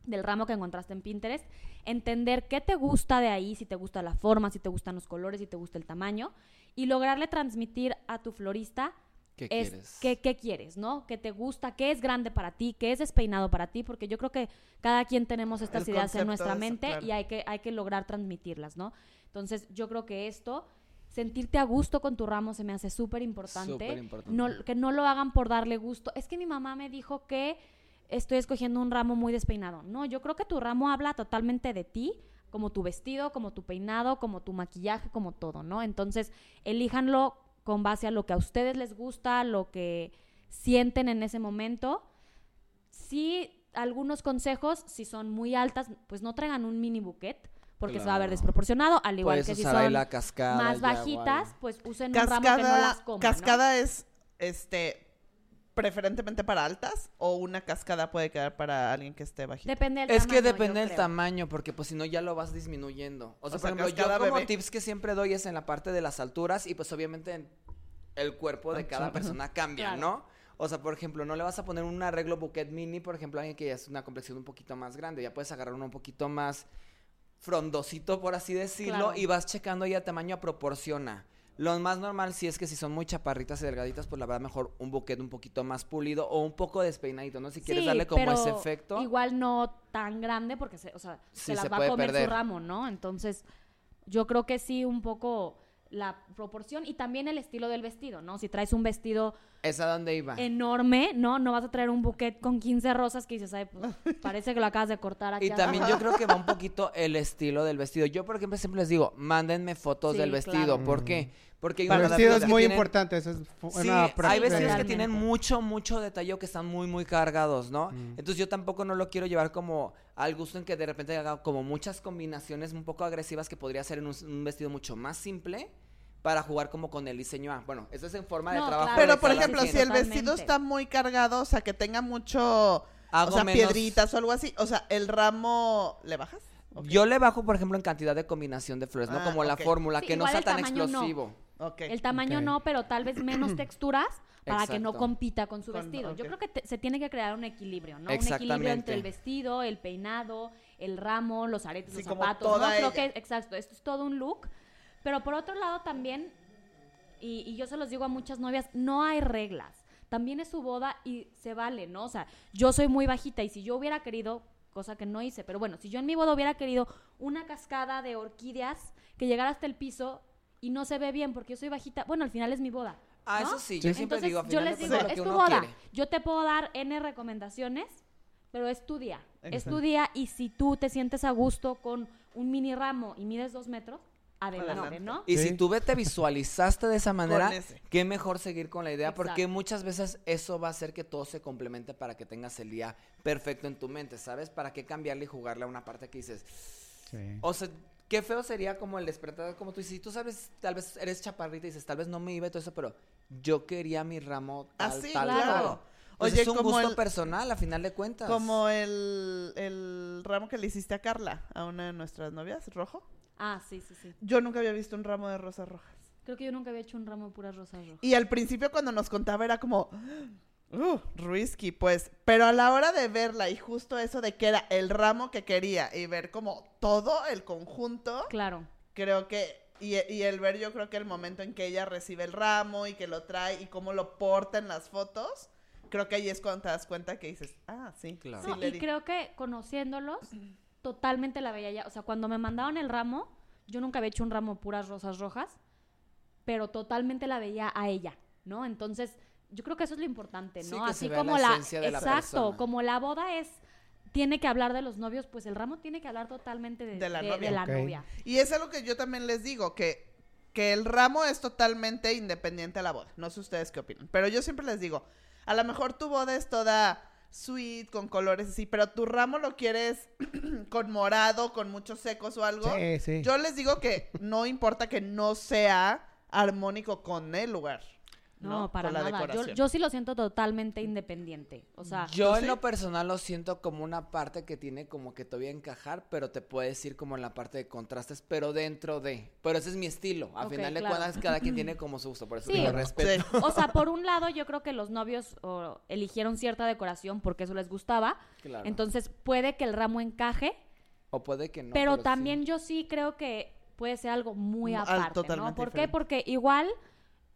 del ramo que encontraste en Pinterest, entender qué te gusta de ahí, si te gusta la forma, si te gustan los colores, si te gusta el tamaño, y lograrle transmitir a tu florista ¿Qué es quieres? qué, qué quieres, ¿no? ¿Qué te gusta? ¿Qué es grande para ti? ¿Qué es despeinado para ti? Porque yo creo que cada quien tenemos estas El ideas en nuestra eso, mente claro. y hay que, hay que lograr transmitirlas, ¿no? Entonces, yo creo que esto, sentirte a gusto con tu ramo se me hace súper importante. No, que no lo hagan por darle gusto. Es que mi mamá me dijo que estoy escogiendo un ramo muy despeinado. No, yo creo que tu ramo habla totalmente de ti, como tu vestido, como tu peinado, como tu maquillaje, como todo, ¿no? Entonces, elíjanlo con base a lo que a ustedes les gusta, lo que sienten en ese momento. Sí, algunos consejos, si son muy altas, pues no traigan un mini buquet, porque se va a ver desproporcionado, al igual que si son la cascada más bajitas, pues usen un ramo que no las Cascada, cascada es, este, preferentemente para altas o una cascada puede quedar para alguien que esté bajito. Depende del Es tamaño, que depende del tamaño, porque pues si no ya lo vas disminuyendo. O sea, O por ejemplo, yo como bebé. tips que siempre doy es en la parte de las alturas y pues obviamente en el cuerpo de cada persona cambia, Claro. ¿no? O sea, por ejemplo, no le vas a poner un arreglo bouquet mini, por ejemplo, a alguien que ya es una complexión un poquito más grande. Ya puedes agarrar uno un poquito más frondosito, por así decirlo, Claro. y vas checando ya el tamaño proporciona. Lo más normal sí es que si son muy chaparritas y delgaditas, pues la verdad mejor un bouquet un poquito más pulido o un poco despeinadito, ¿no? Si quieres Sí, darle como ese efecto. Igual no tan grande porque se, o sea, Sí, se las se va a comer perder. su ramo, ¿no? Entonces, yo creo que sí un poco la proporción y también el estilo del vestido, ¿no? Si traes un vestido ¿Es a dónde iba? enorme, ¿no? No vas a traer un buquet con 15 rosas que dices, ay, pues, parece que lo acabas de cortar aquí. Y también yo creo que va un poquito el estilo del vestido. Yo, por ejemplo, siempre les digo, mándenme fotos Sí, del vestido. claro. ¿Por qué? Porque hay El unos vestido es vestidos que muy tienen- importante, eso es Sí, hay vestidos que tienen mucho, mucho detalle que están muy, muy cargados, ¿no? Mm. Entonces yo tampoco no lo quiero llevar como al gusto en que de repente haga como muchas combinaciones un poco agresivas que podría ser en un, un vestido mucho más simple para jugar como con el diseño. Ah, bueno, eso es en forma de trabajo. claro, Pero, de por ejemplo, si el vestido está muy cargado, o sea, que tenga mucho, Hago o sea, menos- piedritas o algo así, o sea, el ramo, ¿le bajas? Yo le bajo, por ejemplo, en cantidad de combinación de flores, ¿no? Ah, Como la fórmula, Sí, que no sea tan no. explosivo. El tamaño no, pero tal vez menos texturas para que no compita con su Con- vestido. Yo creo que te- se tiene que crear un equilibrio, ¿no? Un equilibrio entre el vestido, el peinado, el ramo, los aretes, Sí, los como zapatos, toda ¿no? Creo que, exacto, esto es todo un look. Pero por otro lado también, y, y yo se los digo a muchas novias, no hay reglas. También es su boda y se vale, ¿no? O sea, yo soy muy bajita y si yo hubiera querido, cosa que no hice, pero bueno, si yo en mi boda hubiera querido una cascada de orquídeas que llegara hasta el piso y no se ve bien porque yo soy bajita, bueno, al final es mi boda. Ah, ¿no? eso sí, yo siempre Entonces, digo, a yo les digo, lo es que tu uno boda. quiere. Yo te puedo dar N recomendaciones, pero es tu día. Es Exacto. tu día y si tú te sientes a gusto con un mini ramo y mides dos metros, adelante. ¿no? Y Sí. si tú te visualizaste de esa manera, qué mejor seguir con la idea, porque muchas veces eso va a hacer que todo se complemente para que tengas el día perfecto en tu mente, ¿sabes? ¿Para qué cambiarle y jugarle a una parte que dices? Sí. O sea, qué feo sería como el despertar, como tú dices, si tú sabes, tal vez eres chaparrita y dices, tal vez no me iba y todo eso, pero yo quería mi ramo tal, Así, tal, claro. tal. Oye, es un como gusto el- personal, a final de cuentas. Como el, el ramo que le hiciste a Carla, a una de nuestras novias, rojo. Ah, sí, sí, sí. Yo nunca había visto un ramo de rosas rojas. Creo que yo nunca había hecho un ramo de puras rosas rojas. Y al principio cuando nos contaba era como, uh, risky, pues. Pero a la hora de verla y justo eso de que era el ramo que quería y ver como todo el conjunto, Claro. creo que, y, y el ver yo creo que el momento en que ella recibe el ramo y que lo trae y cómo lo porta en las fotos, creo que ahí es cuando te das cuenta que dices, ah, sí, Claro. No, y creo que conociéndolos, totalmente la veía ya. O sea, cuando me mandaban el ramo, yo nunca había hecho un ramo puras rosas rojas, pero totalmente la veía a ella, ¿no? Entonces, yo creo que eso es lo importante, Sí, ¿no? que Así como la de exacto, como la boda es tiene que hablar de los novios, pues el ramo tiene que hablar totalmente de, De la de- novia. de la novia. Y es algo que yo también les digo, que, que el ramo es totalmente independiente a la boda. No sé ustedes qué opinan. Pero yo siempre les digo, a lo mejor tu boda es toda sweet, con colores así, pero tu ramo lo quieres con morado, con muchos secos o algo. Sí, sí. Yo les digo que no importa que no sea armónico con el lugar. No, ¿no? para Con la nada. Yo, yo sí lo siento totalmente independiente. O sea, Yo ¿Tú en sí? lo personal lo siento como una parte que tiene como que todavía encajar, pero te puedes ir como en la parte de contrastes, pero dentro de. Pero ese es mi estilo. A final de claro. cuentas, cada quien tiene como su gusto. Por eso Sí. digo respeto. Sí. o sea, por un lado yo creo que los novios eligieron cierta decoración porque eso les gustaba. Claro. Entonces puede que el ramo encaje, o puede que no. pero, también yo sí creo que puede ser algo muy Mm, al- aparte, ¿no? totalmente ¿Por qué? Porque igual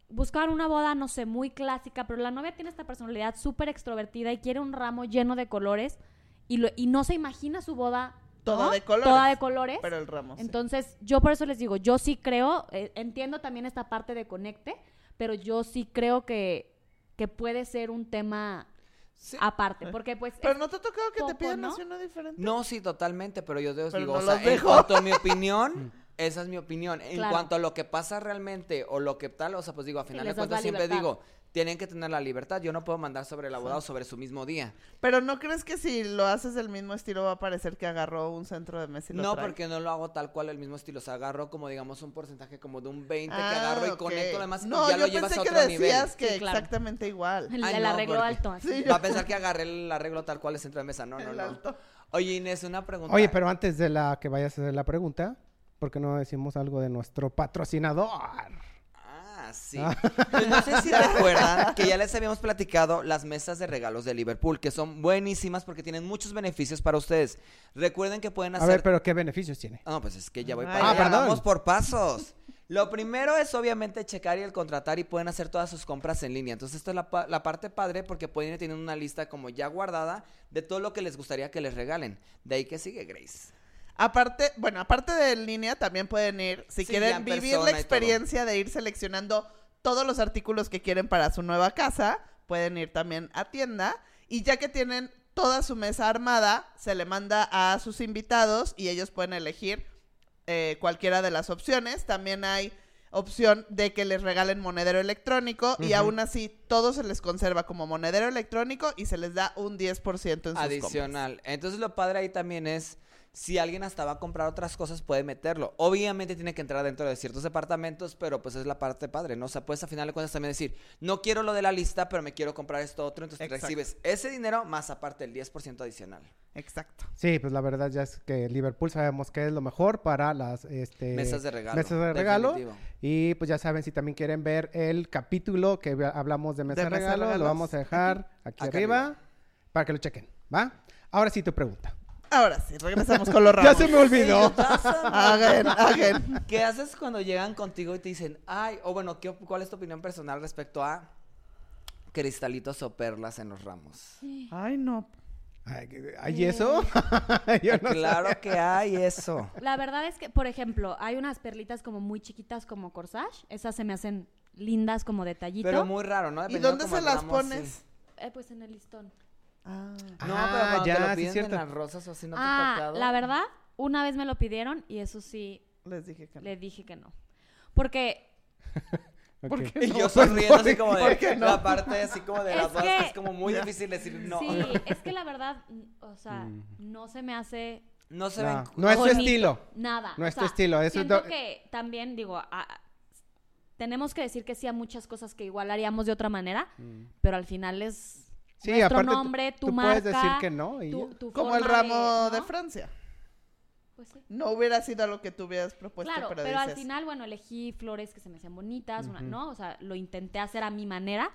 buscaban una boda, no sé, muy clásica, pero la novia tiene esta personalidad súper extrovertida y quiere un ramo lleno de colores y, lo- y no se imagina su boda Toda ¿no? de colores. Toda de colores. Pero el ramo. sí. Entonces, yo por eso les digo, yo sí creo, eh, entiendo también esta parte de conecte, pero yo sí creo que, que puede ser un tema Sí. aparte, porque pues... Pero no te ha tocado que poco, te pidan ¿no? así uno diferente. No, sí, totalmente, pero yo te Pero digo, no o sea, los en dejo. cuanto a mi opinión, esa es mi opinión. En Claro. cuanto a lo que pasa realmente o lo que tal, o sea, pues digo, a final de cuentas siempre libertad. digo, tienen que tener la libertad. Yo no puedo mandar sobre la boda o sobre su mismo día. Pero ¿no crees que si lo haces del mismo estilo va a parecer que agarró un centro de mesa y lo No, trae? porque no lo hago tal cual el mismo estilo. O sea, agarro como, digamos, un porcentaje como de un 20 Ah, que agarro y conecto lo demás No, y ya yo lo llevas pensé a que otro nivel. decías que Sí, claro. exactamente igual. El, Ay, el no, arreglo alto. así. Sí, Va a pensar que agarré el arreglo tal cual es centro de mesa. No, no, El no. alto. Oye, Inés, una pregunta. Oye, pero antes de la que vayas a hacer la pregunta, ¿por qué no decimos algo de nuestro patrocinador? Ah, sí. Pues no sé si recuerdan que ya les habíamos platicado las mesas de regalos de Liverpool, que son buenísimas porque tienen muchos beneficios para ustedes. Recuerden que pueden A hacer... ver, pero ¿qué beneficios tiene? Ah, No, pues es que ya voy Ay, para Ah, allá. perdón. Vamos por pasos. Lo primero es obviamente checar y el contratar y pueden hacer todas sus compras en línea. Entonces, esto es la, pa- la parte padre porque pueden ir teniendo una lista como ya guardada de todo lo que les gustaría que les regalen. De ahí que sigue Grace. Aparte, bueno, aparte de en línea, también pueden ir, si Sí, quieren en vivir la experiencia de ir seleccionando todos los artículos que quieren para su nueva casa, pueden ir también a tienda. Y ya que tienen toda su mesa armada, se le manda a sus invitados y ellos pueden elegir eh, cualquiera de las opciones. También hay opción de que les regalen monedero electrónico y aún así todo se les conserva como monedero electrónico y se les da un 10% en sus compras. Adicional. Entonces, lo padre ahí también es si alguien hasta va a comprar otras cosas, puede meterlo. Obviamente tiene que entrar dentro de ciertos departamentos, pero pues es la parte padre, ¿no? O sea, puedes a final de cuentas también decir, no quiero lo de la lista, pero me quiero comprar esto otro. Entonces Exacto. recibes ese dinero más aparte el 10% adicional. Exacto. Sí, pues la verdad ya es que Liverpool sabemos que es lo mejor para las este, Mesas de regalo. mesas de regalo. definitivo. Y pues ya saben, si también quieren ver el capítulo que habla- hablamos de mesa de, regalo, lo vamos a dejar aquí, arriba, arriba. para que lo chequen, ¿va? Ahora sí tu pregunta. Ahora sí, regresamos con los Ya ramos. se me olvidó. Hagan, hagan. ¿Qué haces cuando llegan contigo y te dicen, ay, o bueno, ¿qué, ¿cuál es tu opinión personal respecto a cristalitos o perlas en los ramos? Ay, no. Ay, ¿Hay eso? Yo no claro que hay eso. La verdad es que, por ejemplo, hay unas perlitas como muy chiquitas como corsage. Esas se me hacen lindas como detallito. Pero muy raro, ¿no? ¿Y dónde se las pones? sí. Eh, pues en el listón. Ah. No, Ah, pero cuando te ya, lo sí, piden cierto. en las rosas o así, ¿no te ha ah, tocado? la verdad, una vez me lo pidieron y eso sí, Les dije que no. le dije que no. Porque Ok. ¿Por qué Y no? yo sonriendo así como ¿Por de qué no? la parte así como de Es las dos, que- es como muy difícil decir no. sí, es que la verdad, mm, o sea, Mm. no se me hace No se No, ven. no es tu estilo. Nada. No o es tu sea, estilo, eso es siento do- que también, digo, a- a- tenemos que decir que sí a muchas cosas que igual haríamos de otra manera, pero al final es Mm. Sí, nuestro aparte nombre, tu tú marca. puedes decir que no y tu- tu Como el ramo de, ¿no? Francia. Pues sí. No hubiera sido lo que tú hubieras propuesto, Claro, pero, pero, al dices, final, bueno, elegí flores que se me hacían bonitas, una. ¿no? O sea, lo intenté hacer a mi manera,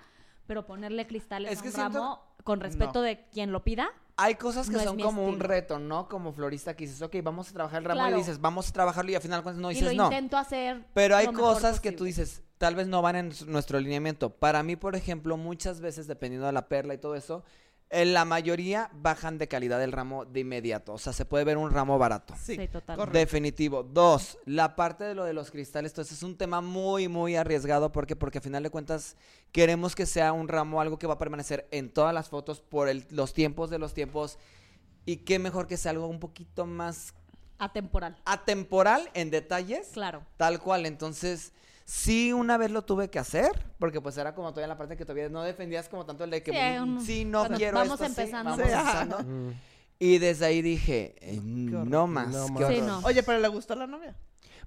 pero ponerle cristales Es a que un siento- ramo con respeto No. de quien lo pida. Hay cosas que No son como un reto, ¿no? Como florista que dices, ok, vamos a trabajar el ramo Claro. y dices, vamos a trabajarlo y al final cuando no y dices lo no. intento hacer. Pero hay lo mejor cosas que tú dices, tal vez no van en nuestro alineamiento. Para mí, por ejemplo, muchas veces, dependiendo de la perla y todo eso, en la mayoría bajan de calidad del ramo de inmediato. O sea, se puede ver un ramo barato. Sí, Sí, totalmente. correcto. Definitivo. Dos, la parte de lo de los cristales, entonces es un tema muy, muy arriesgado porque porque a final de cuentas queremos que sea un ramo, algo que va a permanecer en todas las fotos por el- los tiempos de los tiempos y qué mejor que sea algo un poquito más Atemporal. atemporal en detalles, Claro. tal cual. Entonces, sí, una vez lo tuve que hacer porque pues era como todavía la parte que todavía no defendías como tanto el de que Sí, mm, un- sí, no quiero vamos esto empezando. Sí. Mm. Y desde ahí dije, eh, no más, No más. Sí, horror. no. Oye, pero le gustó a la novia.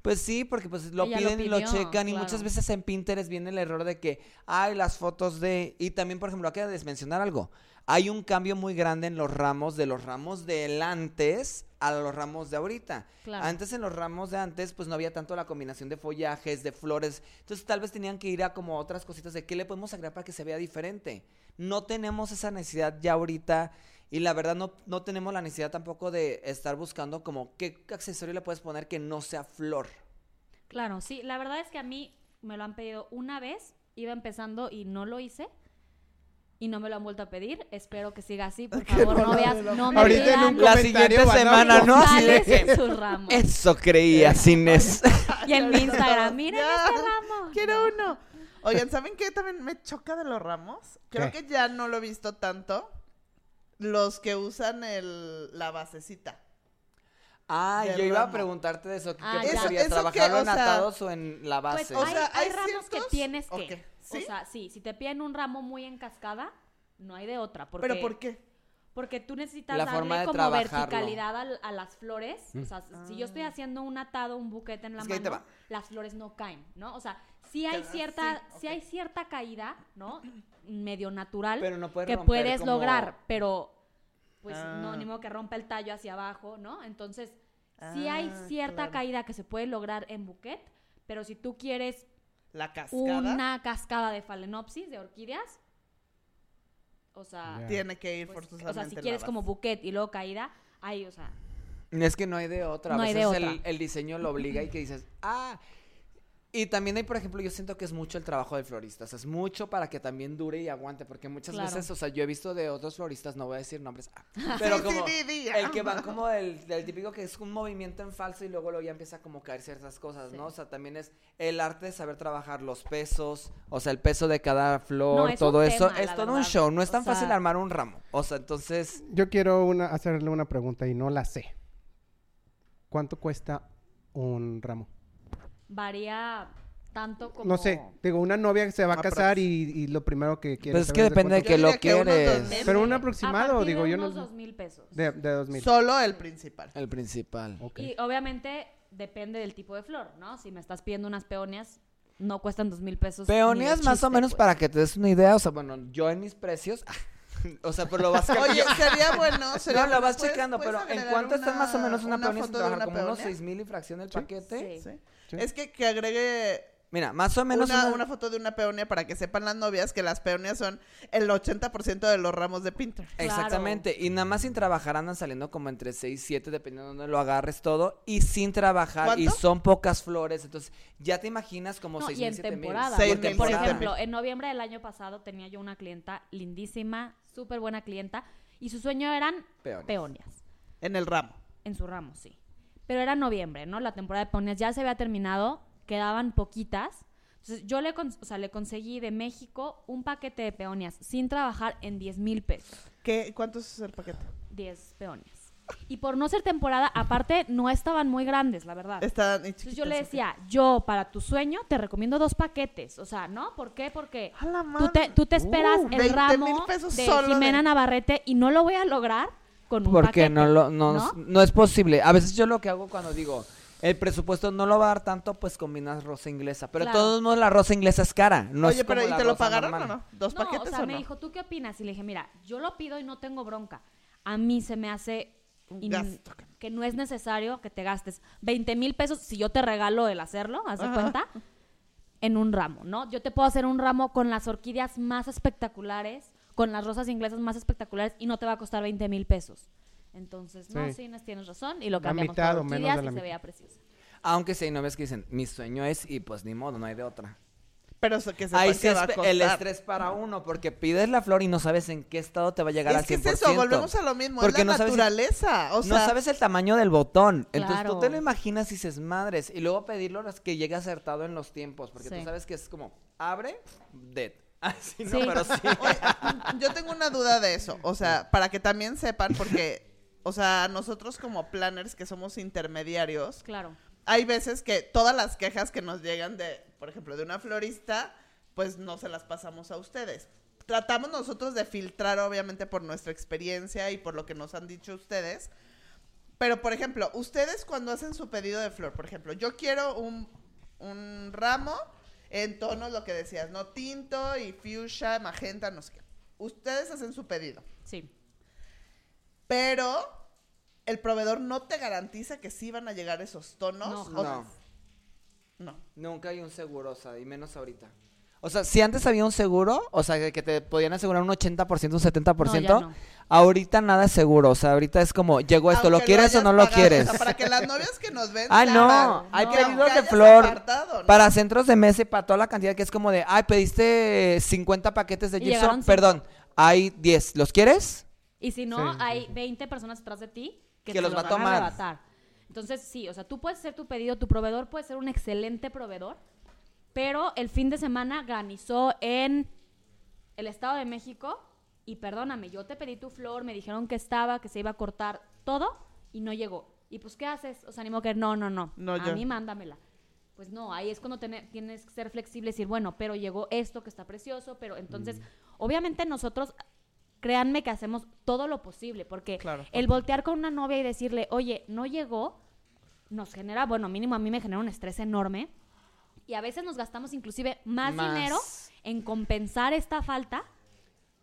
Pues sí, porque pues lo Ella lo piden y lo checan y muchas veces en Pinterest viene el error de que hay las fotos de y también por ejemplo, hay que desmencionar algo. Hay un cambio muy grande en los ramos de los ramos del antes a los ramos de ahorita. Claro. Antes en los ramos de antes pues no había tanto la combinación de follajes, de flores, entonces tal vez tenían que ir a como otras cositas de qué le podemos agregar para que se vea diferente. No tenemos esa necesidad ya ahorita y la verdad no, no tenemos la necesidad tampoco de estar buscando como qué accesorio le puedes poner que no sea flor. Claro, sí. La verdad es que a mí me lo han pedido una vez, iba empezando y no lo hice. Y no me lo han vuelto a pedir. Espero que siga así. Por Que favor, no, novias, no, no me Ahorita en pidan un La siguiente semana, ¿no? Así de en. Eso creía, Inés. Y en mi Instagram, miren este ramo. Quiero uno. Oigan, ¿saben qué también me choca de los ramos? Creo ¿Qué? que ya no lo he visto tanto. Los que usan el, la basecita. Ah, yo iba a preguntarte de eso. ¿Qué Ah, preferirías, trabajarlo que, en o sea, atados o en la Pues base? o hay, sea, hay ¿hay ramos que tienes ¿O que. ¿Sí? O sea, sí, si te piden un ramo muy en cascada, no hay de otra. Porque, ¿Pero por qué? Porque tú necesitas La darle forma de como trabajarlo. verticalidad al- a, las flores. O sea, si yo estoy haciendo un atado, un buquete en la Es mano, las flores no caen, ¿no? O sea, sí hay cierta, sí hay cierta caída, ¿no? Medio natural Pero no puedes que puedes como- lograr, pero pues Ah. no, ni modo que rompa el tallo hacia abajo, ¿no? Entonces, sí hay Ah, cierta claro. caída que se puede lograr en buquet, pero si tú quieres La cascada una cascada de phalaenopsis, de orquídeas, o sea, tiene que ir pues, forzosamente o sea, si quieres como buquet y luego caída, ahí, o sea, Es que no hay de otra. A No hay veces de el, otra. el diseño lo obliga y que dices, ah. Y también hay, por ejemplo, yo siento que es mucho el trabajo del florista. O sea, es mucho para que también dure y aguante. Porque muchas Claro. veces, o sea, yo he visto de otros floristas, no voy a decir nombres, ah, pero Sí, como sí, el que van como del, del típico que es un movimiento en falso y luego, luego ya empieza como a caer ciertas cosas, ¿no? O sea, también es el arte de saber trabajar los pesos, o sea, el peso de cada flor, No, es un todo eso. tema, Es todo un show. No es O tan fácil armar un ramo. O sea, entonces... Yo quiero una, hacerle una pregunta y no la sé. ¿Cuánto cuesta un ramo? Varía tanto como... No sé. Digo, una novia que se va a Aprox. casar y, y lo primero que quiere Pues es que de depende de cuánto que lo que quieres. dos mil. Pero un aproximado, digo, de yo no unos sé. dos mil pesos. De, de 2000. Solo el principal. El principal. Ok. Y obviamente depende del tipo de flor, ¿no? Si me estás pidiendo unas peonias, no cuestan dos mil pesos. ni de Peonías más o menos pues. para que te des una idea, o sea, bueno, yo en mis precios, o sea, pero lo vas Oye, sería bueno. Sería No, lo vas ¿Puedes- checando, pero ¿en cuánto está una- más o menos una, peonía sin trabajar? una Como unos peonia? seis mil y fracción el Sí. paquete. Sí. Sí. Es que, que agregue Mira, más o menos una, una- una foto de una peonia para que sepan las novias que las peonias son el 80% de los ramos de Pinterest. Exactamente, y nada más sin trabajar andan saliendo como entre 6, 7, dependiendo de dónde lo agarres todo, y sin trabajar, y son pocas flores, entonces ya te imaginas como No, 6 y mil, en 7 mil. temporada. Seis porque, mil, por ejemplo, en noviembre del año pasado tenía yo una clienta lindísima, súper buena clienta, y su sueño eran peonias. En el ramo. En su ramo, sí. Pero era noviembre, ¿no? La temporada de peonías ya se había terminado, quedaban poquitas. Entonces yo le, o sea, le conseguí de México un paquete de peonias sin trabajar en 10 mil pesos. ¿Qué, ¿Cuánto es el paquete? 10 peonias. Y por no ser temporada, aparte no estaban muy grandes, la verdad. Está Entonces yo le decía, yo para tu sueño te recomiendo dos paquetes. O sea, ¿no? ¿Por qué? Porque A la tú te, tú te esperas Uh, el 20 ramo pesos de solo de- Jimena Navarrete y no lo voy a lograr con un Porque paquete. no, lo, no, ¿no? no es posible. A veces yo lo que hago cuando digo, el presupuesto no lo va a dar tanto, pues combinas rosa inglesa. Pero Claro. de todos modos la rosa inglesa es cara. No Oye, es como pero ¿y la te lo pagaron normal. o no? ¿Dos No, paquetes o sea, o me no? dijo, ¿tú qué opinas? Y le dije, mira, yo lo pido y no tengo bronca. A mí se me hace Gasto. que no es necesario que te gastes 20 mil pesos si yo te regalo el hacerlo, haz de cuenta, en un ramo, ¿no? Yo te puedo hacer un ramo con las orquídeas más espectaculares, con las rosas inglesas más espectaculares y no te va a costar 20 mil pesos. Entonces, no, Sí. sí, Inés, tienes razón y lo La cambiamos mitad por o menos orquídeas de la y se mitad. veía preciosa. Aunque sí hay novias que dicen, mi sueño es, y pues ni modo, no hay de otra. Pero que sepan Ahí que sí va a el estrés para uno, porque pides la flor y no sabes en qué estado te va a llegar es al que 100%. es eso, volvemos a lo mismo, Porque es la no sabes naturaleza. O sea, no sabes el tamaño del botón. Entonces tú te lo imaginas y dices, madres. Y luego pedirlo las que llegue acertado en los tiempos. Porque Sí. tú sabes que es como, abre, dead. Así no, Sí. pero sí. Oye, yo tengo una duda de eso. O sea, para que también sepan, porque, o sea, nosotros como planners que somos intermediarios, Claro. Hay veces que todas las quejas que nos llegan de, por ejemplo, de una florista, pues no se las pasamos a ustedes. Tratamos nosotros de filtrar, obviamente, por nuestra experiencia y por lo que nos han dicho ustedes. Pero, por ejemplo, ustedes cuando hacen su pedido de flor, por ejemplo, yo quiero un, un ramo en tonos, lo que decías, ¿no? Tinto y fuchsia, magenta, no sé qué. Ustedes hacen su pedido. Sí. Pero el proveedor no te garantiza que sí van a llegar esos tonos. No, o- No, no. nunca hay un seguro, o sea, y menos ahorita. O sea, si antes había un seguro, o sea, que- te podían asegurar un 80%, un 70%, No, ya no. ahorita nada es seguro. O sea, ahorita es como, llegó esto, ¿lo quieres o no lo quieres? O sea, para que las novias que nos ven. Ah, no, hay pedidos de flor apartado, ¿no? Para centros de mesa y para toda la cantidad que es como de, ay, pediste 50 paquetes de cinco. perdón, hay 10, ¿los quieres? Y si no, Sí, sí, hay 20 personas detrás de ti que, Que los lo va a arrebatar. Entonces, sí, o sea, tú puedes hacer tu pedido, tu proveedor puede ser un excelente proveedor, pero el fin de semana granizó en el Estado de México y perdóname, yo te pedí tu flor, me dijeron que estaba, que se iba a cortar todo y no llegó. Y pues, ¿qué haces? O sea, animo que no, no, no. No, a mí mándamela. Pues no, ahí es cuando tienes que ser flexible y decir, bueno, pero llegó esto que está precioso, pero entonces, obviamente nosotros, créanme que hacemos todo lo posible, porque Claro. el voltear con una novia y decirle, oye, no llegó, nos genera, bueno, mínimo a mí me genera un estrés enorme. Y a veces nos gastamos inclusive más, Más. dinero en compensar esta falta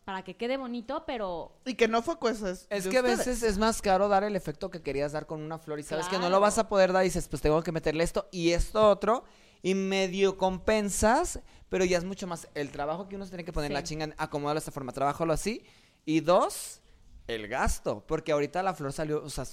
para que quede bonito, pero Y que no fue cosa es que a veces es más caro dar el efecto que querías dar con una flor y sabes que no lo vas a poder dar y dices, pues tengo que meterle esto y esto otro y medio compensas, pero ya es mucho más el trabajo que uno se tiene que poner en la chinga, acomodarlo de esta forma, trabajalo así y dos, el gasto, porque ahorita la flor salió, o sea,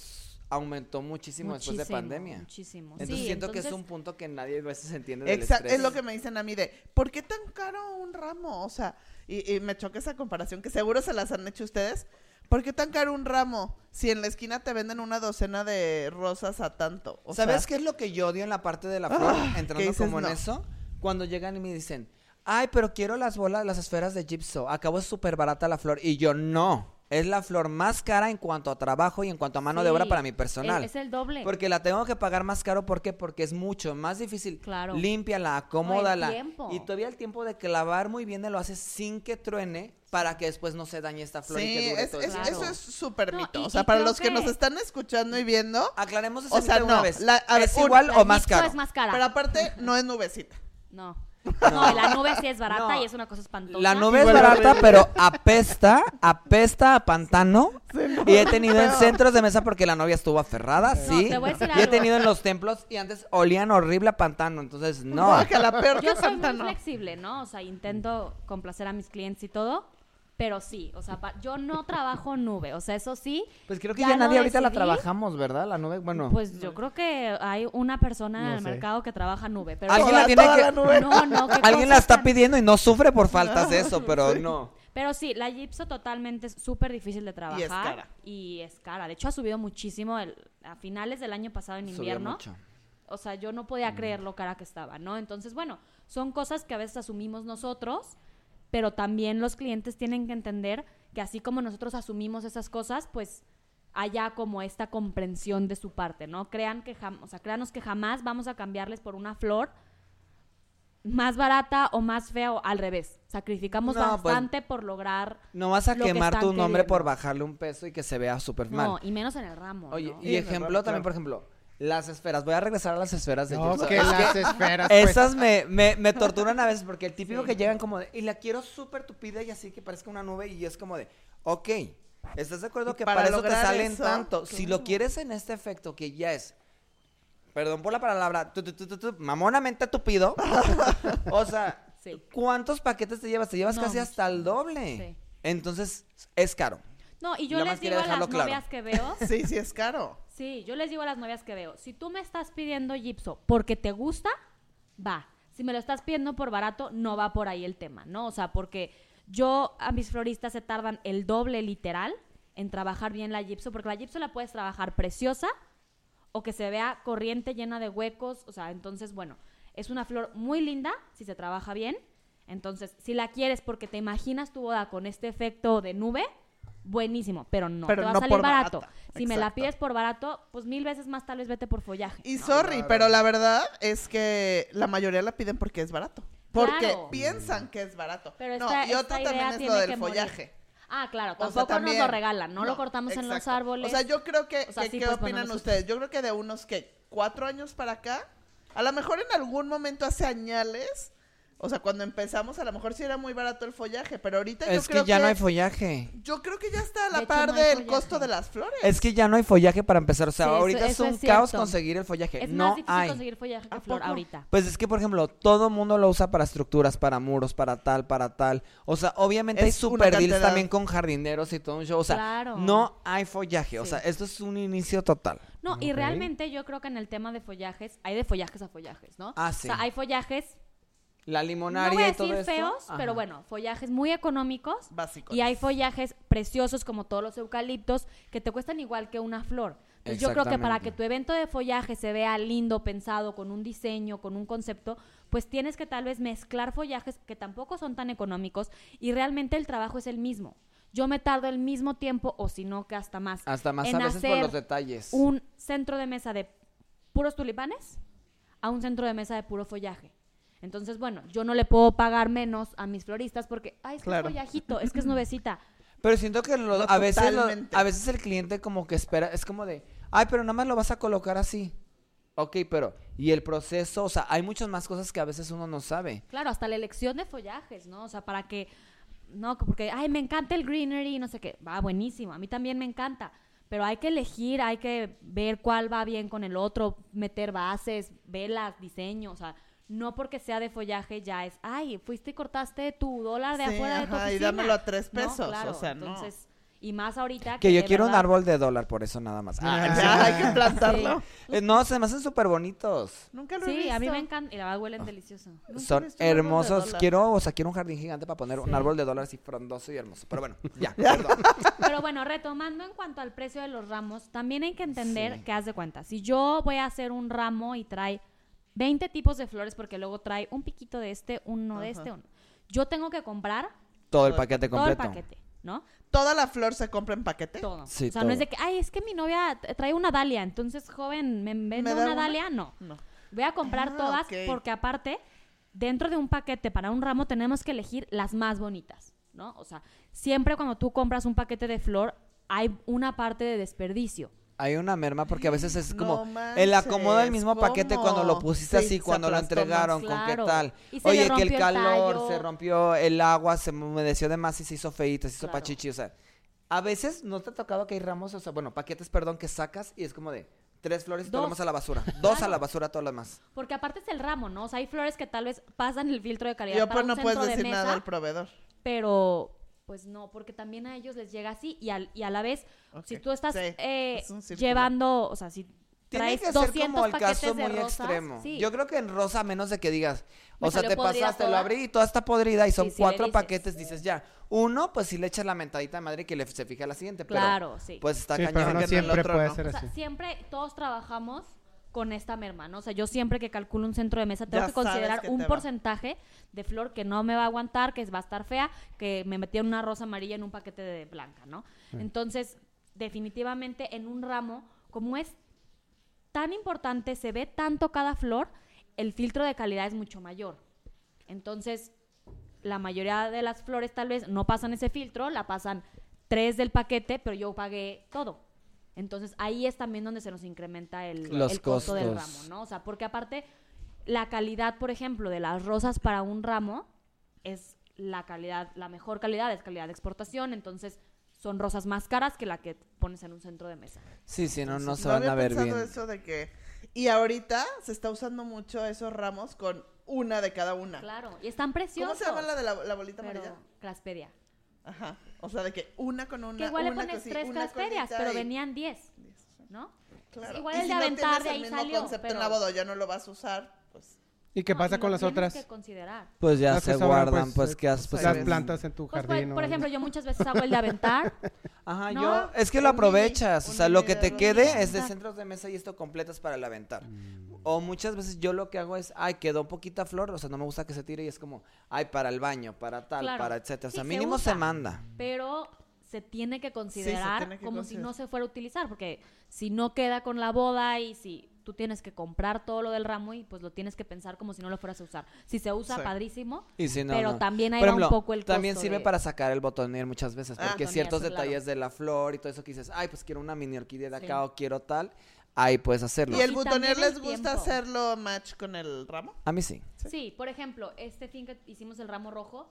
aumentó muchísimo, después de pandemia. Muchísimo. Entonces Sí, siento que es un punto que nadie a veces entiende Exacto, es lo que me dicen a mí de, ¿por qué tan caro un ramo? O sea, y, y me choca esa comparación, que seguro se las han hecho ustedes. ¿Por qué tan caro un ramo si en la esquina te venden una docena de rosas a tanto? O ¿Sabes sea, qué es lo que yo odio en la parte de la flor? Ah, entrando que dices como en no. eso. Cuando llegan y me dicen, ay, pero quiero las bolas, las esferas de Gypso. Acabo es súper barata la flor. Y yo, no. Es la flor más cara en cuanto a trabajo y en cuanto a mano de obra para mi personal. Es, el doble. Porque la tengo que pagar más caro, ¿por qué? Porque es mucho más difícil. Claro. Límpiala, acomódala. tiempo. y todavía el tiempo de clavar muy bien lo haces sin que truene para que después no se dañe esta flor y sí, que dure es- todo es- Claro. eso es súper No, mito. y- o sea, y para los que... nos están escuchando y viendo, Aclaremos ese O sea, de una no, vez. la- a ¿Es un- igual La o más caro? es más cara. pero aparte no es nubecita. No. No, la nube sí es barata No. y es una cosa espantosa. La nube es barata, pero apesta, apesta a pantano. Y he tenido en centros de mesa porque la novia estuvo aferrada, sí. te voy a decir y he tenido en los templos y antes olían horrible a pantano, entonces no. que la peor Yo soy muy pantano. flexible, ¿no? O sea, intento complacer a mis clientes y todo. Pero sí, o sea, pa- yo no trabajo nube. O sea, eso sí. Pues creo que Ya nadie ahorita la trabajamos, ¿verdad? La nube, bueno. Pues yo creo que hay una persona en el sé. mercado que trabaja nube. Pero Alguien la tiene que- la nube. No, no, Alguien la está tan- pidiendo y no sufre por faltas de eso, pero no. Pero sí, la Gypso totalmente es súper difícil de trabajar. Y es cara. Y es cara. De hecho, ha subido muchísimo el- a finales del año pasado en Subió invierno. mucho. O sea, yo no podía creer lo cara que estaba, ¿no? Entonces, bueno, son cosas que a veces asumimos nosotros, pero también los clientes tienen que entender que así como nosotros asumimos esas cosas, pues haya como esta comprensión de su parte, ¿no? Crean que jam- o sea, créanos que jamás vamos a cambiarles por una flor más barata o más fea o al revés. Sacrificamos No, pues, bastante por lograr No vas a lo quemar tu nombre por bajarle un peso y que se vea súper mal. No, y menos en el ramo. Oye, ¿no? y ejemplo ramo, también, claro. por ejemplo, las esferas. Voy a regresar a las esferas de No, que las esferas, pues. Esas me, me, me torturan a veces porque el típico Sí. que llegan como de, y la quiero súper tupida y así que parezca una nube y es como de, ok, ¿estás de acuerdo que para para, eso te salen eso, tanto? Si lo quieres en este efecto que ya es, perdón por la palabra, tu, tu, tu, tu, tu, mamonamente tupido, o sea, Sí. ¿cuántos paquetes te llevas? Te llevas No, casi hasta el doble. Sí. Entonces, es caro. No, y yo Nada les digo a las dejarlo claro. novias que veo, Sí, sí es caro. Sí, yo les digo a las novias que veo, si tú me estás pidiendo Gypso porque te gusta, va. Si me lo estás pidiendo por barato, no va por ahí el tema, ¿no? O sea, porque yo a mis floristas se tardan el doble literal en trabajar bien la Gypso, porque la Gypso la puedes trabajar preciosa o que se vea corriente llena de huecos, o sea, entonces, bueno, es una flor muy linda si se trabaja bien. Entonces, si la quieres porque te imaginas tu boda con este efecto de nube, buenísimo, pero no Pero te va no a salir barato. barata, Si me la pides por barato, pues mil veces más tal vez vete por follaje. Y ¿no? sorry, pero la verdad es que la mayoría la piden porque es barato. Porque Claro. piensan que es barato. Pero no, esta- y otro esta idea también es lo del morir. follaje. Ah, claro, O sea, tampoco también- nos lo regalan, no, lo cortamos en los árboles. O sea, yo creo que, O sea, que- sí, ¿qué pues, opinan ustedes? Yo creo que de unos que cuatro años para acá, a lo mejor en algún momento hace añales, o sea, cuando empezamos, a lo mejor sí era muy barato el follaje, pero ahorita yo Es creo que ya no hay follaje. yo creo que ya está a la De hecho, par no hay del follaje. costo de las flores. Es que ya no hay follaje para empezar. O sea, Sí, ahorita eso es un es caos conseguir el follaje. es no más difícil hay. conseguir follaje que ¿A flor poco? ahorita. Pues es que, por ejemplo, todo mundo lo usa para estructuras, para muros, para tal, para tal. O sea, obviamente hay Es una super deals también con jardineros y todo un show. O sea, Claro. no hay follaje. O Sí. sea, esto es un inicio total. No, y realmente yo creo que en el tema de follajes, hay de follajes a follajes, ¿no? Ah, O sí. sea, hay follajes, La no limonaria voy a y todo decir esto. feos, pero bueno, follajes muy económicos. Básico. Y hay follajes preciosos como todos los eucaliptos que te cuestan igual que una flor. Entonces, yo creo que para que tu evento de follaje se vea lindo, pensado, con un diseño, con un concepto, pues tienes que tal vez mezclar follajes que tampoco son tan económicos y realmente el trabajo es el mismo. yo me tardo el mismo tiempo o si no que hasta más. Hasta más en a veces por hacer los detalles. Un centro de mesa de puros tulipanes a un centro de mesa de puro follaje. Entonces, bueno, yo no le puedo pagar menos a mis floristas porque, ay, es que Claro. es follajito, es que es nuevecita. Pero siento que lo- No, a, veces lo- a veces el cliente como que espera, es como de, ay, pero nada más lo vas a colocar así. Ok, pero, y el proceso, o sea, hay muchas más cosas que a veces uno no sabe. Claro, hasta la elección de follajes, ¿no? O sea, para que, no, porque, ay, me encanta el greenery, no sé qué, va buenísimo, a mí también me encanta, pero hay que elegir, hay que ver cuál va bien con el otro, meter bases, velas, diseño, o sea, no porque sea de follaje ya es, ay, fuiste y cortaste tu dólar de Sí, afuera de tu ajá, y oficina. dámelo a tres No, pesos, claro, o sea, no. entonces, y más ahorita Que yo de quiero un árbol de dólar, por eso nada más. Ah, Ah, ya, hay que plantarlo. Sí. eh, no, se me hacen súper bonitos. Nunca lo he Sí, a mí visto. me encanta, y la verdad huelen delicioso. Son visto de hermosos. Quiero, o sea, quiero un jardín gigante para poner un Sí. árbol de dólar así frondoso y hermoso. Pero bueno, ya, perdón. Pero bueno, retomando en cuanto al precio de los ramos, también hay que entender Sí. que haz de cuenta, si yo voy a hacer un ramo y trae 20 tipos de flores porque luego trae un piquito de este, uno de este, uno. Yo tengo que comprar Todo el paquete todo el completo. paquete, ¿no? ¿Toda la flor se compra en paquete? Todo. Sí, o sea, no es de que, ay, es que mi novia trae una dalia, entonces, joven, ¿me vende una una? dalia? No. No. Voy a comprar Ah, todas porque aparte, dentro de un paquete para un ramo tenemos que elegir las más bonitas, ¿no? O sea, siempre cuando tú compras un paquete de flor, hay una parte de desperdicio. Hay una merma porque a veces es No como el acomodo del manches, mismo paquete cuando lo pusiste Sí, así, cuando lo entregaron, con qué tal. Y se le Oye, que el calor, se rompió el agua, se humedeció de más y se hizo feíta, se hizo Claro. pachichi, o sea, a veces no te ha tocado que hay ramos, o sea, bueno, paquetes, perdón, que sacas y es como de tres flores y todo lo Dos. demás a la basura. Dos a la basura, todo lo demás. Porque aparte es el ramo, ¿no? O sea, hay flores que tal vez pasan el filtro de calidad Yo para pues un no puedes centro de decir nada mesa, al proveedor. pero pues no, porque también a ellos les llega así y, al- y a la vez, si tú estás sí, eh, es llevando, o sea, si Tiene traes que ser 200 como el paquetes caso de muy rosas, extremo. sí. Yo creo que en rosa, a menos de que digas, Me o sea, te pasaste, lo abrí y toda está podrida y son Sí, sí, le cuatro dices. paquetes, dices ya. Uno, pues si le echas la mentadita de madre que le, se fija la siguiente, pero Claro, sí. pues está Sí, cañón. pero que no el siempre otro puede no. ser O sea, así. siempre todos trabajamos con esta merma, ¿no? O sea, yo siempre que calculo un centro de mesa tengo Ya que considerar que un va. porcentaje de flor que no me va a aguantar, que va a estar fea, que me metí una rosa amarilla en un paquete de blanca, ¿no? Entonces, definitivamente en un ramo, como es tan importante, se ve tanto cada flor, el filtro de calidad es mucho mayor. Entonces, la mayoría de las flores tal vez no pasan ese filtro, la pasan tres del paquete, pero yo pagué todo. Entonces, ahí es también donde se nos incrementa el, Los el costo del costos. ramo, ¿no? O sea, porque aparte, la calidad, por ejemplo, de las rosas para un ramo es la calidad, la mejor calidad, es calidad de exportación, entonces son rosas más caras que la que pones en un centro de mesa. Sí, sí, no, no se No van había a ver pensado bien. eso de que... Y ahorita se está usando mucho esos ramos con una de cada una. Claro, y están ¿Cómo preciosos. se llama la de la, la bolita pero amarilla? Claspedia. Ajá. O sea, de que una con una, Que igual le una pones cosí- tres colita pero y- venían 10, ¿no? Claro. Igual Y el si de no aventar de ahí mismo salió, concepto pero- en la boda, ya no lo vas a usar, pues... ¿Y qué No, pasa y con las otras? que considerar. Pues ya Las se guardan, pues, que has- pues, las plantas en tu Pues, jardín. por, por o- ejemplo, yo muchas veces hago el de aventar. Ajá, ¿no? yo, es que lo Un aprovechas, o un sea, lo que te quede es de centros de mesa y esto completas para el aventar. O muchas veces yo lo que hago es, ay, quedó poquita flor, o sea, no me gusta que se tire y es como, ay, para el baño, para tal, Claro. para etcétera. O sea, se mínimo se usa. manda. pero se tiene que considerar tiene que como considerar. si no se fuera a utilizar, porque si no queda con la boda y si tú tienes que comprar todo lo del ramo y pues lo tienes que pensar como si no lo fueras a usar. Si se usa, Sí. padrísimo, Y si no, pero no. también ahí Por va un ejemplo, poco el También costo sirve de- para sacar el botonier muchas veces, Ah, porque botonier, ciertos claro. detalles de la flor y todo eso que dices, ay, pues quiero una mini orquídea de Sí. acá o quiero tal, ahí puedes hacerlo. ¿Y el Y butonero también el les gusta hacerlo match con el ramo? A mí sí. Sí, por ejemplo, este fin que hicimos el ramo rojo,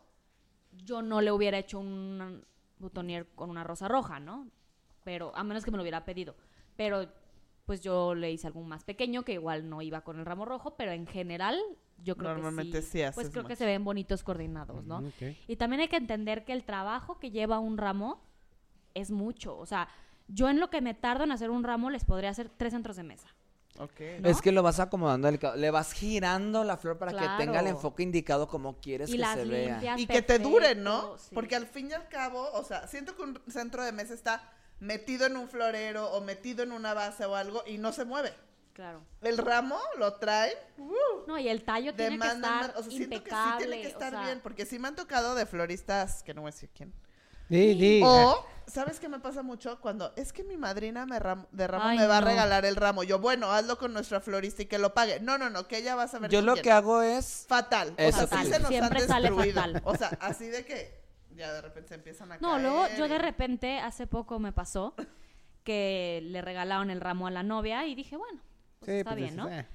yo no le hubiera hecho un butonier con una rosa roja, ¿no? Pero, a menos que me lo hubiera pedido. Pero, pues yo le hice algún más pequeño que igual no iba con el ramo rojo, pero en general, yo creo Normalmente que sí sí. haces pues creo que se ven bonitos coordinados, ¿no? Mm. Y también hay que entender que el trabajo que lleva un ramo es mucho. O sea, yo en lo que me tardo en hacer un ramo les podría hacer tres centros de mesa. Ok. ¿no? Es que lo vas acomodando, delicado. le vas girando la flor para que tenga el enfoque indicado como quieres Y que las se vea. Y que te dure, ¿no? sí. Porque al fin y al cabo, o sea, siento que un centro de mesa está metido en un florero o metido en una base o algo y no se mueve. Claro. El ramo lo traen, uh, No, y el tallo tiene que estar o sea, siento que sí impecable. tiene que estar o sea, bien, porque sí me han tocado de floristas, que no voy a decir quién, Di, di. O, ¿sabes qué me pasa mucho? Cuando es que mi madrina me ram- de ramo Ay, me va a regalar el ramo. Yo, bueno, hazlo con nuestra florista y que lo pague. No, no, no, que ella va a saber Yo lo que hago es... Fatal. O Eso sea, Fatal. sí se nos Siempre han sale destruido. fatal. O sea, así de que ya de repente se empiezan a No, caer. luego yo de repente, hace poco me pasó que le regalaron el ramo a la novia y dije, bueno, pues Sí, está pues bien, ¿no? eh.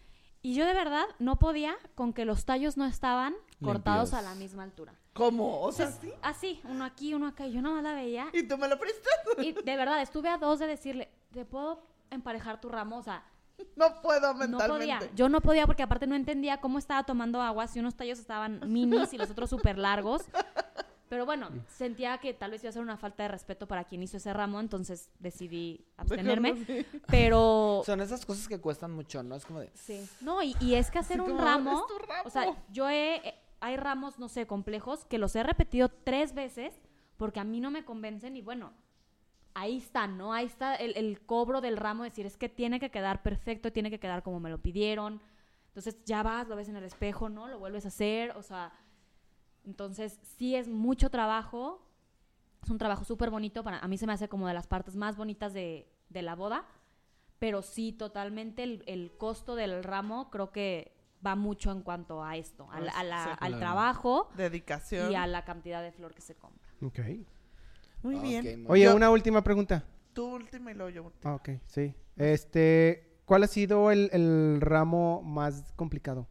Y yo de verdad no podía con que los tallos no estaban cortados a la misma altura. ¿Cómo? O sea, Entonces, así, uno aquí, uno acá, y yo nada más la veía. ¿Y tú me lo prestas? Y de verdad, estuve a dos de decirle, ¿te puedo emparejar tu ramo? O sea, No puedo no mentalmente. podía. Yo no podía porque aparte no entendía cómo estaba tomando agua, si unos tallos estaban minis y los otros súper largos. Pero bueno, sentía que tal vez iba a ser una falta de respeto para quien hizo ese ramo, entonces decidí abstenerme. Pero Son esas cosas que cuestan mucho, ¿no? Es como de... Sí. No, y, y es que hacer Así un ramo, "Es tu ramo". o sea, yo he, hay ramos, no sé, complejos, que los he repetido tres veces porque a mí no me convencen y bueno, ahí está, ¿no? Ahí está el, cobro del ramo, decir, es que tiene que quedar perfecto, tiene que quedar como me lo pidieron. Entonces ya vas, lo ves en el espejo, ¿no? Lo vuelves a hacer, o sea, entonces sí es mucho trabajo, es un trabajo súper bonito, para a mí se me hace como de las partes más bonitas de, la boda, pero sí, totalmente el costo del ramo creo que va mucho en cuanto a esto, al, a la- Sí, al claro. trabajo Dedicación. y a la cantidad de flor que se compra. Ok. Muy Ok, bien. muy Oye, Yo- una última pregunta. Tu última y luego yo. última. Ah, ok, sí. Este, ¿cuál ha sido el, el ramo más complicado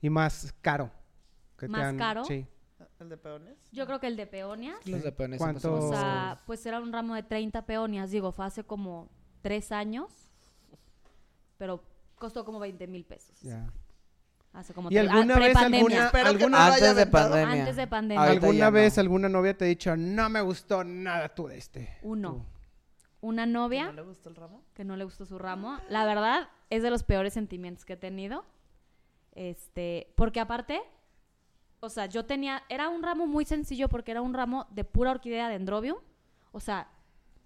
y más caro? que te ¿Más caro? Sí. ¿El de peones? Yo creo que el de peonias, Los de peones ¿Cuánto? siempre o son más sea, caros. pues era un ramo de 30 peonias, digo, fue hace como tres años, pero costó como 20 mil pesos. Ya. Hace como ¿Y ah, alguna vez alguna, que no Antes de pandemia. Antes de pandemia. Ahorita alguna vez no. alguna novia te ha dicho, no me gustó nada tú de este? Uno. Una ¿No novia le gustó el ramo? que no le gustó su ramo. La verdad, es de los peores sentimientos que he tenido. Este, porque aparte, o sea, yo tenía, era un ramo muy sencillo porque era un ramo de pura orquídea dendrobium. O sea,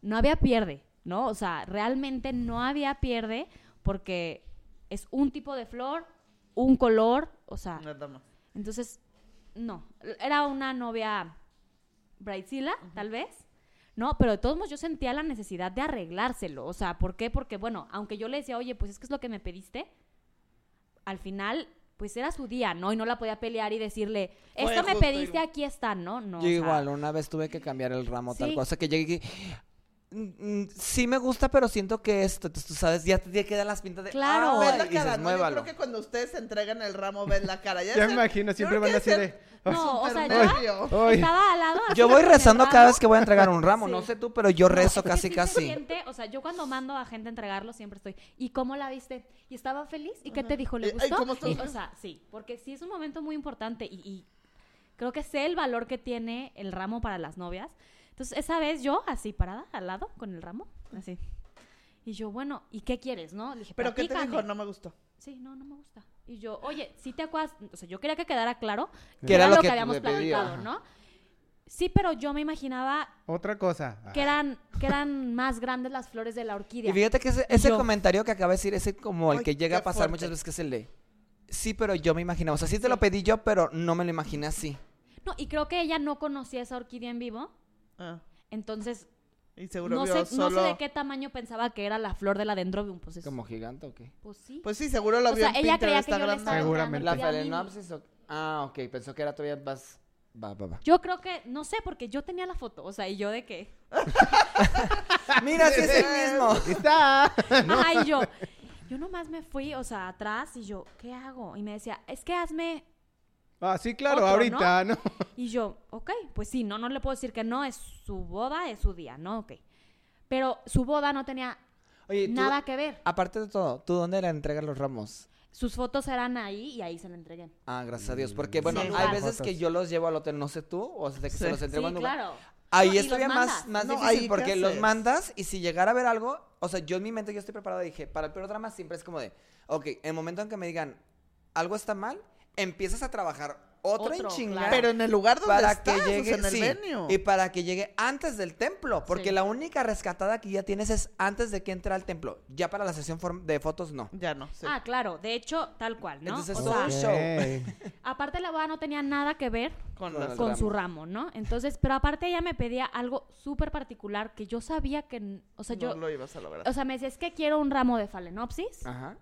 no había pierde, ¿no? O sea, realmente no había pierde porque es un tipo de flor, un color, o sea, Nada más. entonces, no. Era una novia Brightzilla, tal vez. No, pero de todos modos yo sentía la necesidad de arreglárselo. O sea, ¿por qué? Porque, bueno, aunque yo le decía, oye, pues es que es lo que me pediste, al final, pues era su día, ¿no? Y no la podía pelear y decirle, esto me pediste, igual. aquí está, ¿no? No. Yo o sea, igual, una vez tuve que cambiar el ramo tal cosa que llegué y "Mm, mm, sí me gusta, pero siento que esto, entonces, tú sabes, ya te ya quedan las pintas de Claro. La cara, ¿no? Yo creo que cuando ustedes entregan el ramo, ven la cara. Ya, me el- imagino, siempre van así de... No, o sea, yo estaba al lado. Yo voy rezando cada vez que voy a entregar un ramo, Sí. no sé tú, pero yo rezo casi sí casi. siente, o sea, yo cuando mando a gente a entregarlo siempre estoy, ¿y cómo la viste? ¿Y estaba feliz? ¿Y qué te dijo? ¿Le Eh, ay, gustó? ¿cómo? Y, o sea, sí, porque sí es un momento muy importante y, y creo que sé el valor que tiene el ramo para las novias. Entonces, esa vez yo, así parada, al lado, con el ramo, así. Y yo, bueno, ¿y qué quieres, no? Le dije, ¿Pero qué te dijo? No me gustó. Sí, no, no me gusta. Y yo, oye, si te acuerdas, o sea, yo quería que quedara claro Que era lo que habíamos pedía, platicado, ajá. ¿no? Sí, pero yo me imaginaba Otra cosa. que eran, que eran más grandes las flores de la orquídea. Y fíjate que ese, ese Yo. comentario que acaba de decir, ese como el Ay, que llega a pasar fuerte. muchas veces, que es el de, sí, pero yo me imaginaba, o sea, sí te lo Sí. pedí yo, pero no me lo imaginé así. No, y creo que ella no conocía esa orquídea en vivo. Ah, Entonces, y seguro no vio sé, no solo... sé de qué tamaño pensaba que era la flor de la dendrobium. Pues, es- ¿Como gigante o qué? pues sí. Pues sí, seguro lo O vio sea, en ella creía que yo le está estaba grande. Seguramente. ¿La phalaenopsis o- Ah, ok, pensó que era todavía más... Va, va, va. Yo creo que, no sé, porque yo tenía la foto. O sea, y yo de que. Mira, sí es el mismo. Ahí está. Ajá, y yo. Yo nomás me fui, o sea, atrás y yo, ¿qué hago? Y me decía, es que hazme Ah, sí, claro, Otro, ahorita, ¿no? Y yo, ok, pues sí, no, no le puedo decir que no, es su boda, es su día, ¿no? Ok. Pero su boda no tenía Oye, tú- nada que ver. aparte de todo, ¿tú dónde le entregas los ramos? Sus fotos eran ahí y ahí se la entregué. Ah, gracias a Dios. Porque, bueno, Sí, hay veces que yo los llevo al hotel, no sé tú, o sea, de que Sí. se los entrego Sí, en claro. Ahí No, y es los todavía más, más No, difícil ahí, ¿qué porque los mandas y si llegara a ver algo, o sea, yo en mi mente yo estoy preparado dije, para el peor drama siempre es como de, ok, en el momento en que me digan algo está mal, empiezas a trabajar otro, Otro, en chinga. claro. Pero en el lugar donde para estás, que o sea, llegue en el sí, venue. y para que llegue antes del templo porque Sí. la única rescatada que ya tienes es antes de que entre al templo ya para la sesión de fotos no Ya no, sí. Ah, claro, de hecho, tal cual, ¿no? Entonces, o sea, el show. Aparte la boda no tenía nada que ver con con las- el con ramo. su ramo, ¿no? Entonces, pero aparte ella me pedía algo súper particular que yo sabía que, o sea, yo, no lo ibas a lograr. o sea, me decía, es que quiero un ramo de phalaenopsis, Ajá.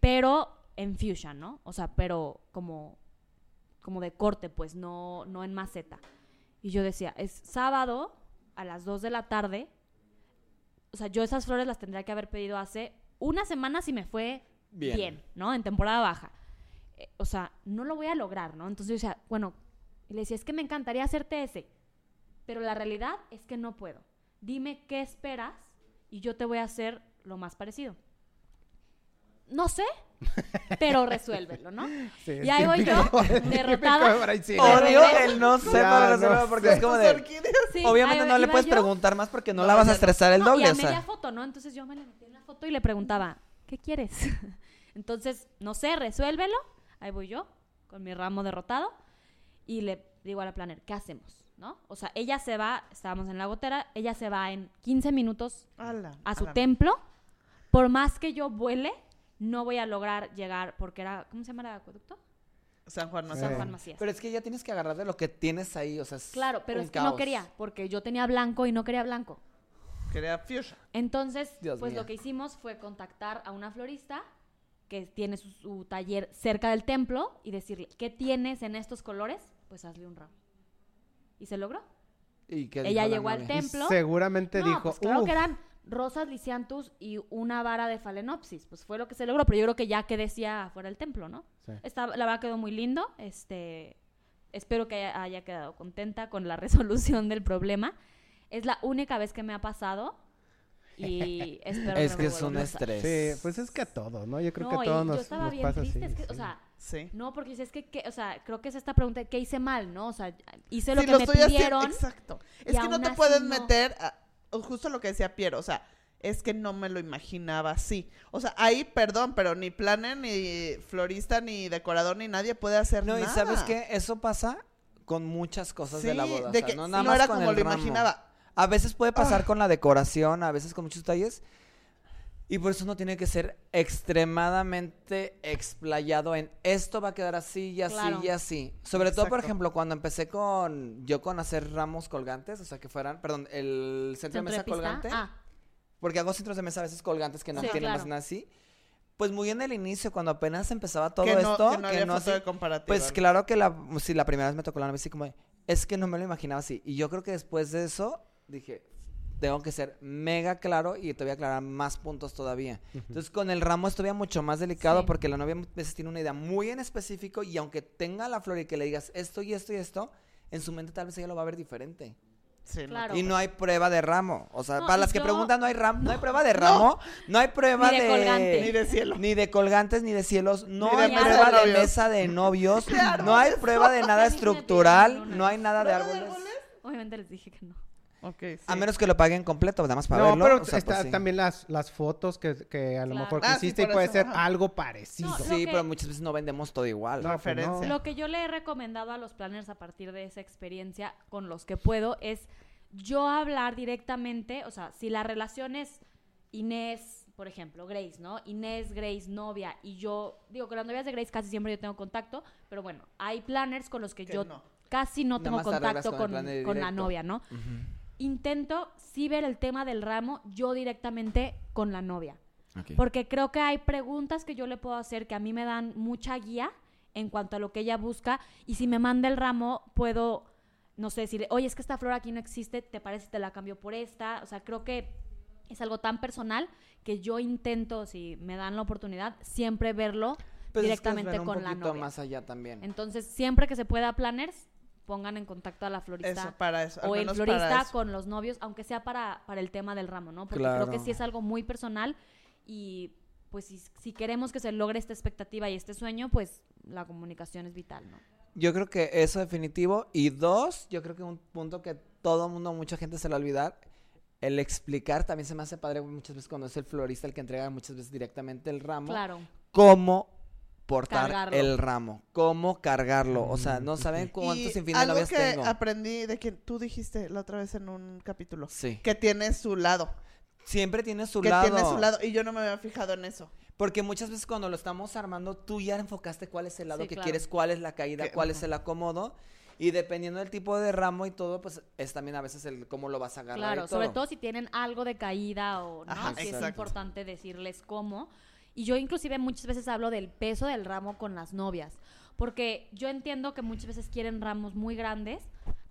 pero en fuchsia, ¿no? O sea, pero como, como de corte, pues, no, no en maceta. Y yo decía, es sábado a las 2 de la tarde, o sea, yo esas flores las tendría que haber pedido hace una semana si me fue Bien. bien, ¿no? En temporada baja. Eh, o sea, no lo voy a lograr, ¿no? Entonces yo decía, bueno, y le decía, es que me encantaría hacerte ese, pero la realidad es que no puedo. Dime qué esperas y yo te voy a hacer lo más parecido. No sé, pero resuélvelo, ¿no? Sí, Y ahí voy yo, derrotada. Odio el no sé Ya, para resolverlo porque sé. es como de. Sí, obviamente no le puedes yo. preguntar más porque no, No, la vas a estresar el No, doble y a o sea. media foto, ¿no? Entonces yo me le metí en la foto y le preguntaba, ¿qué quieres? Entonces, no sé, resuélvelo. Ahí voy yo, con mi ramo derrotado. Y le digo a la planner, ¿qué hacemos? ¿No? O sea, ella se va, estábamos en la gotera, ella se va en 15 minutos Ala, a su ala. templo. Por más que yo vuele, no voy a lograr llegar, porque era, ¿cómo se llama el acueducto? San Juan Sí. San Juan Macías. Pero es que ya tienes que agarrar de lo que tienes ahí, o sea, es claro, pero un es que no caos. quería, porque yo tenía blanco y no quería blanco. Quería fuchsia. Entonces, Dios pues mío. lo que hicimos fue contactar a una florista que tiene su, su taller cerca del templo y decirle, ¿qué tienes en estos colores? Pues hazle un ramo. Y se logró. ¿Y qué Ella dijo la llegó al novia? Templo. seguramente no, dijo, pues claro "Uf". que eran rosas lisiantus y una vara de phalaenopsis. Pues fue lo que se logró, pero yo creo que ya que decía afuera del templo, ¿no? Sí. Está, la verdad quedó muy lindo. Este, espero que haya, haya quedado contenta con la resolución del problema. Es la única vez que me ha pasado y espero Es no que me es un a estrés. Sí, pues es que a todos, ¿no? Yo creo No, que a todos nos, estaba nos bien pasa triste, así. es que, o sí. sea, Sí. no, porque es que, que, o sea, creo que es esta pregunta, ¿qué hice mal, no? O sea, hice lo Sí, que lo me estoy haciendo- pidieron. Exacto. Es que no te puedes no. meter a- o justo lo que decía Piero, o sea, es que no me lo imaginaba así. O sea, ahí, perdón, pero ni planner, ni florista, ni decorador, ni nadie puede hacer No, nada. y ¿sabes qué? Eso pasa con muchas cosas de la boda. o de sea, que no nada no más era con como el lo ramo. imaginaba. A veces puede pasar Ah. con la decoración, a veces con muchos detalles. Y por eso uno tiene que ser extremadamente explayado en esto va a quedar así y así Claro. y así. Sobre todo, por ejemplo, cuando empecé con yo con hacer ramos colgantes, o sea, que fueran, perdón, el centro de mesa colgante, Ah, porque hago centros de mesa a veces colgantes que no Sí, tienen claro. más nada así. Pues muy en el inicio, cuando apenas empezaba todo que no, esto, que no había foto así- de comparativa. pues ¿no? claro que la, sí, la primera vez me tocó la novia así como, de, es que no me lo imaginaba así. Y yo creo que después de eso dije, tengo que ser mega claro y te voy a aclarar más puntos todavía. Entonces con el ramo es todavía mucho más delicado Sí. porque la novia a veces tiene una idea muy en específico y aunque tenga la flor y que le digas esto y esto y esto, en su mente tal vez ella lo va a ver diferente. Sí. Claro. Y no hay prueba de ramo. O sea, No, para las que preguntan, no hay ramo, no, hay prueba de ramo, no, hay prueba Ni de colgante. Ni de cielo. ni de colgantes, ni de cielos, no Ni de hay prueba de de mesa de novios, no hay prueba de nada estructural, no hay nada de ¿Prueba de árboles. obviamente les dije que no. Sí. A menos que lo paguen completo, nada más para no, verlo. pero o sea, está pues sí. también las, las fotos que, que a lo Claro. mejor que Ah, sí, hiciste y puede eso, ser ajá. algo parecido. No, Sí, que- pero muchas veces no vendemos todo igual. No, pues no. Lo que yo le he recomendado a los planners a partir de esa experiencia con los que puedo es yo hablar directamente, o sea, si la relación es Inés, por ejemplo, Grace, ¿no? Inés, Grace, novia, y yo, digo, con las novias de Grace casi siempre yo tengo contacto, pero bueno, hay planners con los que, Que yo no. casi no Nada tengo contacto con con, la novia, ¿no? Ujú. Intento sí ver el tema del ramo yo directamente con la novia. Porque creo que hay preguntas que yo le puedo hacer que a mí me dan mucha guía en cuanto a lo que ella busca. Y si me manda el ramo, puedo, no sé, decirle, oye, es que esta flor aquí no existe, ¿te parece te la cambio por esta? O sea, creo que es algo tan personal que yo intento, si me dan la oportunidad, siempre verlo Pues es que es directamente ver un con la novia. más allá también. Entonces, siempre que se pueda planners, pongan en contacto a la florista Eso, para eso. al o el para florista eso. con los novios, aunque sea para, para el tema del ramo, ¿no? Porque Claro. creo que sí es algo muy personal y pues si, si queremos que se logre esta expectativa y este sueño, pues la comunicación es vital, ¿no? Yo creo que eso definitivo. Y dos, yo creo que un punto que todo mundo, mucha gente se le va a olvidar, el explicar también se me hace padre muchas veces cuando es el florista el que entrega muchas veces directamente el ramo. Claro. cómo portar Cargarlo. el ramo, cómo cargarlo. O sea, no saben cuántos Y sin fin de algo novias que tengo. aprendí de que tú dijiste la otra vez en un capítulo. Sí. Que tiene su lado. Siempre tiene su que lado. tiene su lado. Y yo no me había fijado en eso. Porque muchas veces cuando lo estamos armando, tú ya enfocaste cuál es el lado Sí, que claro. quieres, cuál es la caída, Que- cuál es el acomodo. Y dependiendo del tipo de ramo y todo, pues es también a veces el cómo lo vas a agarrar. Claro, y sobre todo. si tienen algo de caída o no, Ajá, sí es importante decirles cómo. Y yo inclusive muchas veces hablo del peso del ramo con las novias, porque yo entiendo que muchas veces quieren ramos muy grandes,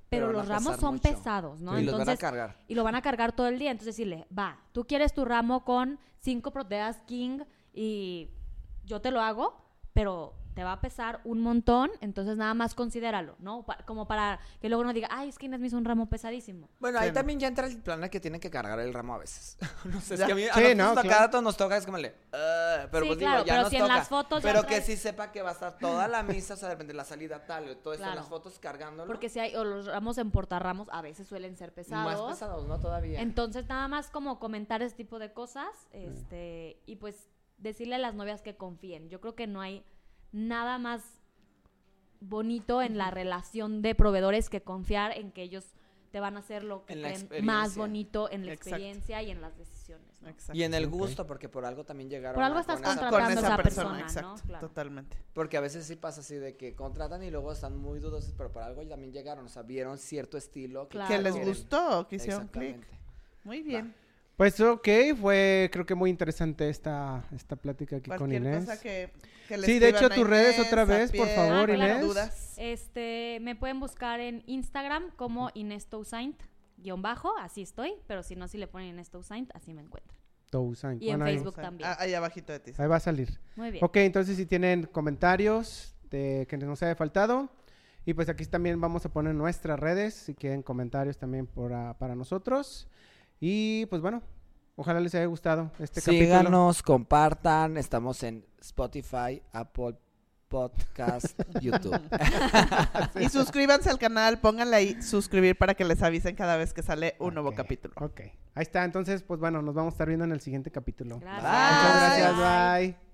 pero, los ramos son mucho. pesados, ¿no? Y los van a Entonces, cargar. y lo van a cargar todo el día. Entonces decirle, va, tú quieres tu ramo con cinco proteas king y yo te lo hago, pero te va a pesar un montón, entonces nada más considéralo, ¿no? Pa- como para que luego no diga, ay, es que Inés me hizo un ramo pesadísimo. Bueno, Sí, ahí no. también ya entra el plan de que tienen que cargar el ramo a veces. no sé, es que a mí a Sí, nosotros no, a claro. cada rato nos toca, es como le... "Ah", pero Sí, pues claro, digo, ya pero nos si en toca. las fotos ya Pero que traes- sí sepa que va a estar toda la misa, o sea, de repente la salida tal, y todo esto en Claro. las fotos cargándolo. Porque si hay, o los ramos en portarramos a veces suelen ser pesados. Más pesados, ¿no? Todavía. Entonces, nada más como comentar ese tipo de cosas, este, y pues decirle a las novias que confíen. Yo creo que no hay nada más bonito en la relación de proveedores que confiar en que ellos te van a hacer lo que creen más bonito en la Exacto. experiencia y en las decisiones. ¿no? Exacto. Y en el gusto, porque por algo también llegaron Por algo a- estás con esa contratando con esa esa persona, persona, ¿no? exacto. Claro. Totalmente. Porque a veces sí pasa así de que contratan y luego están muy dudosos, pero por algo también llegaron, o sea, vieron cierto estilo que, Claro. Que les gustó, que hicieron clic. Muy bien. Pues ok, fue creo que muy interesante esta, esta plática aquí con Inés. cosa que, que le Sí, de hecho, tus redes otra vez, por favor, Ah, claro. Inés. dudas. Este, me pueden buscar en Instagram como Inés Toussaint, guion bajo, así estoy, pero si no, si le ponen Inés Toussaint, así me encuentran. Toussaint. Y en ahí- Facebook también. Ah, ahí abajito de ti. Ahí va a salir. Muy bien. Ok, entonces si tienen comentarios de que nos haya faltado. Y pues aquí también vamos a poner nuestras redes, si quieren comentarios también por, ah, para nosotros. Y pues bueno, ojalá les haya gustado este capítulo. Síganos, compartan, estamos en Spotify, Apple Podcast, YouTube. Y suscríbanse al canal, pónganle ahí suscribir para que les avisen cada vez que sale un nuevo capítulo. Ok, ahí está. Entonces, pues bueno, nos vamos a estar viendo en el siguiente capítulo. Gracias. Bye. Muchas gracias, bye.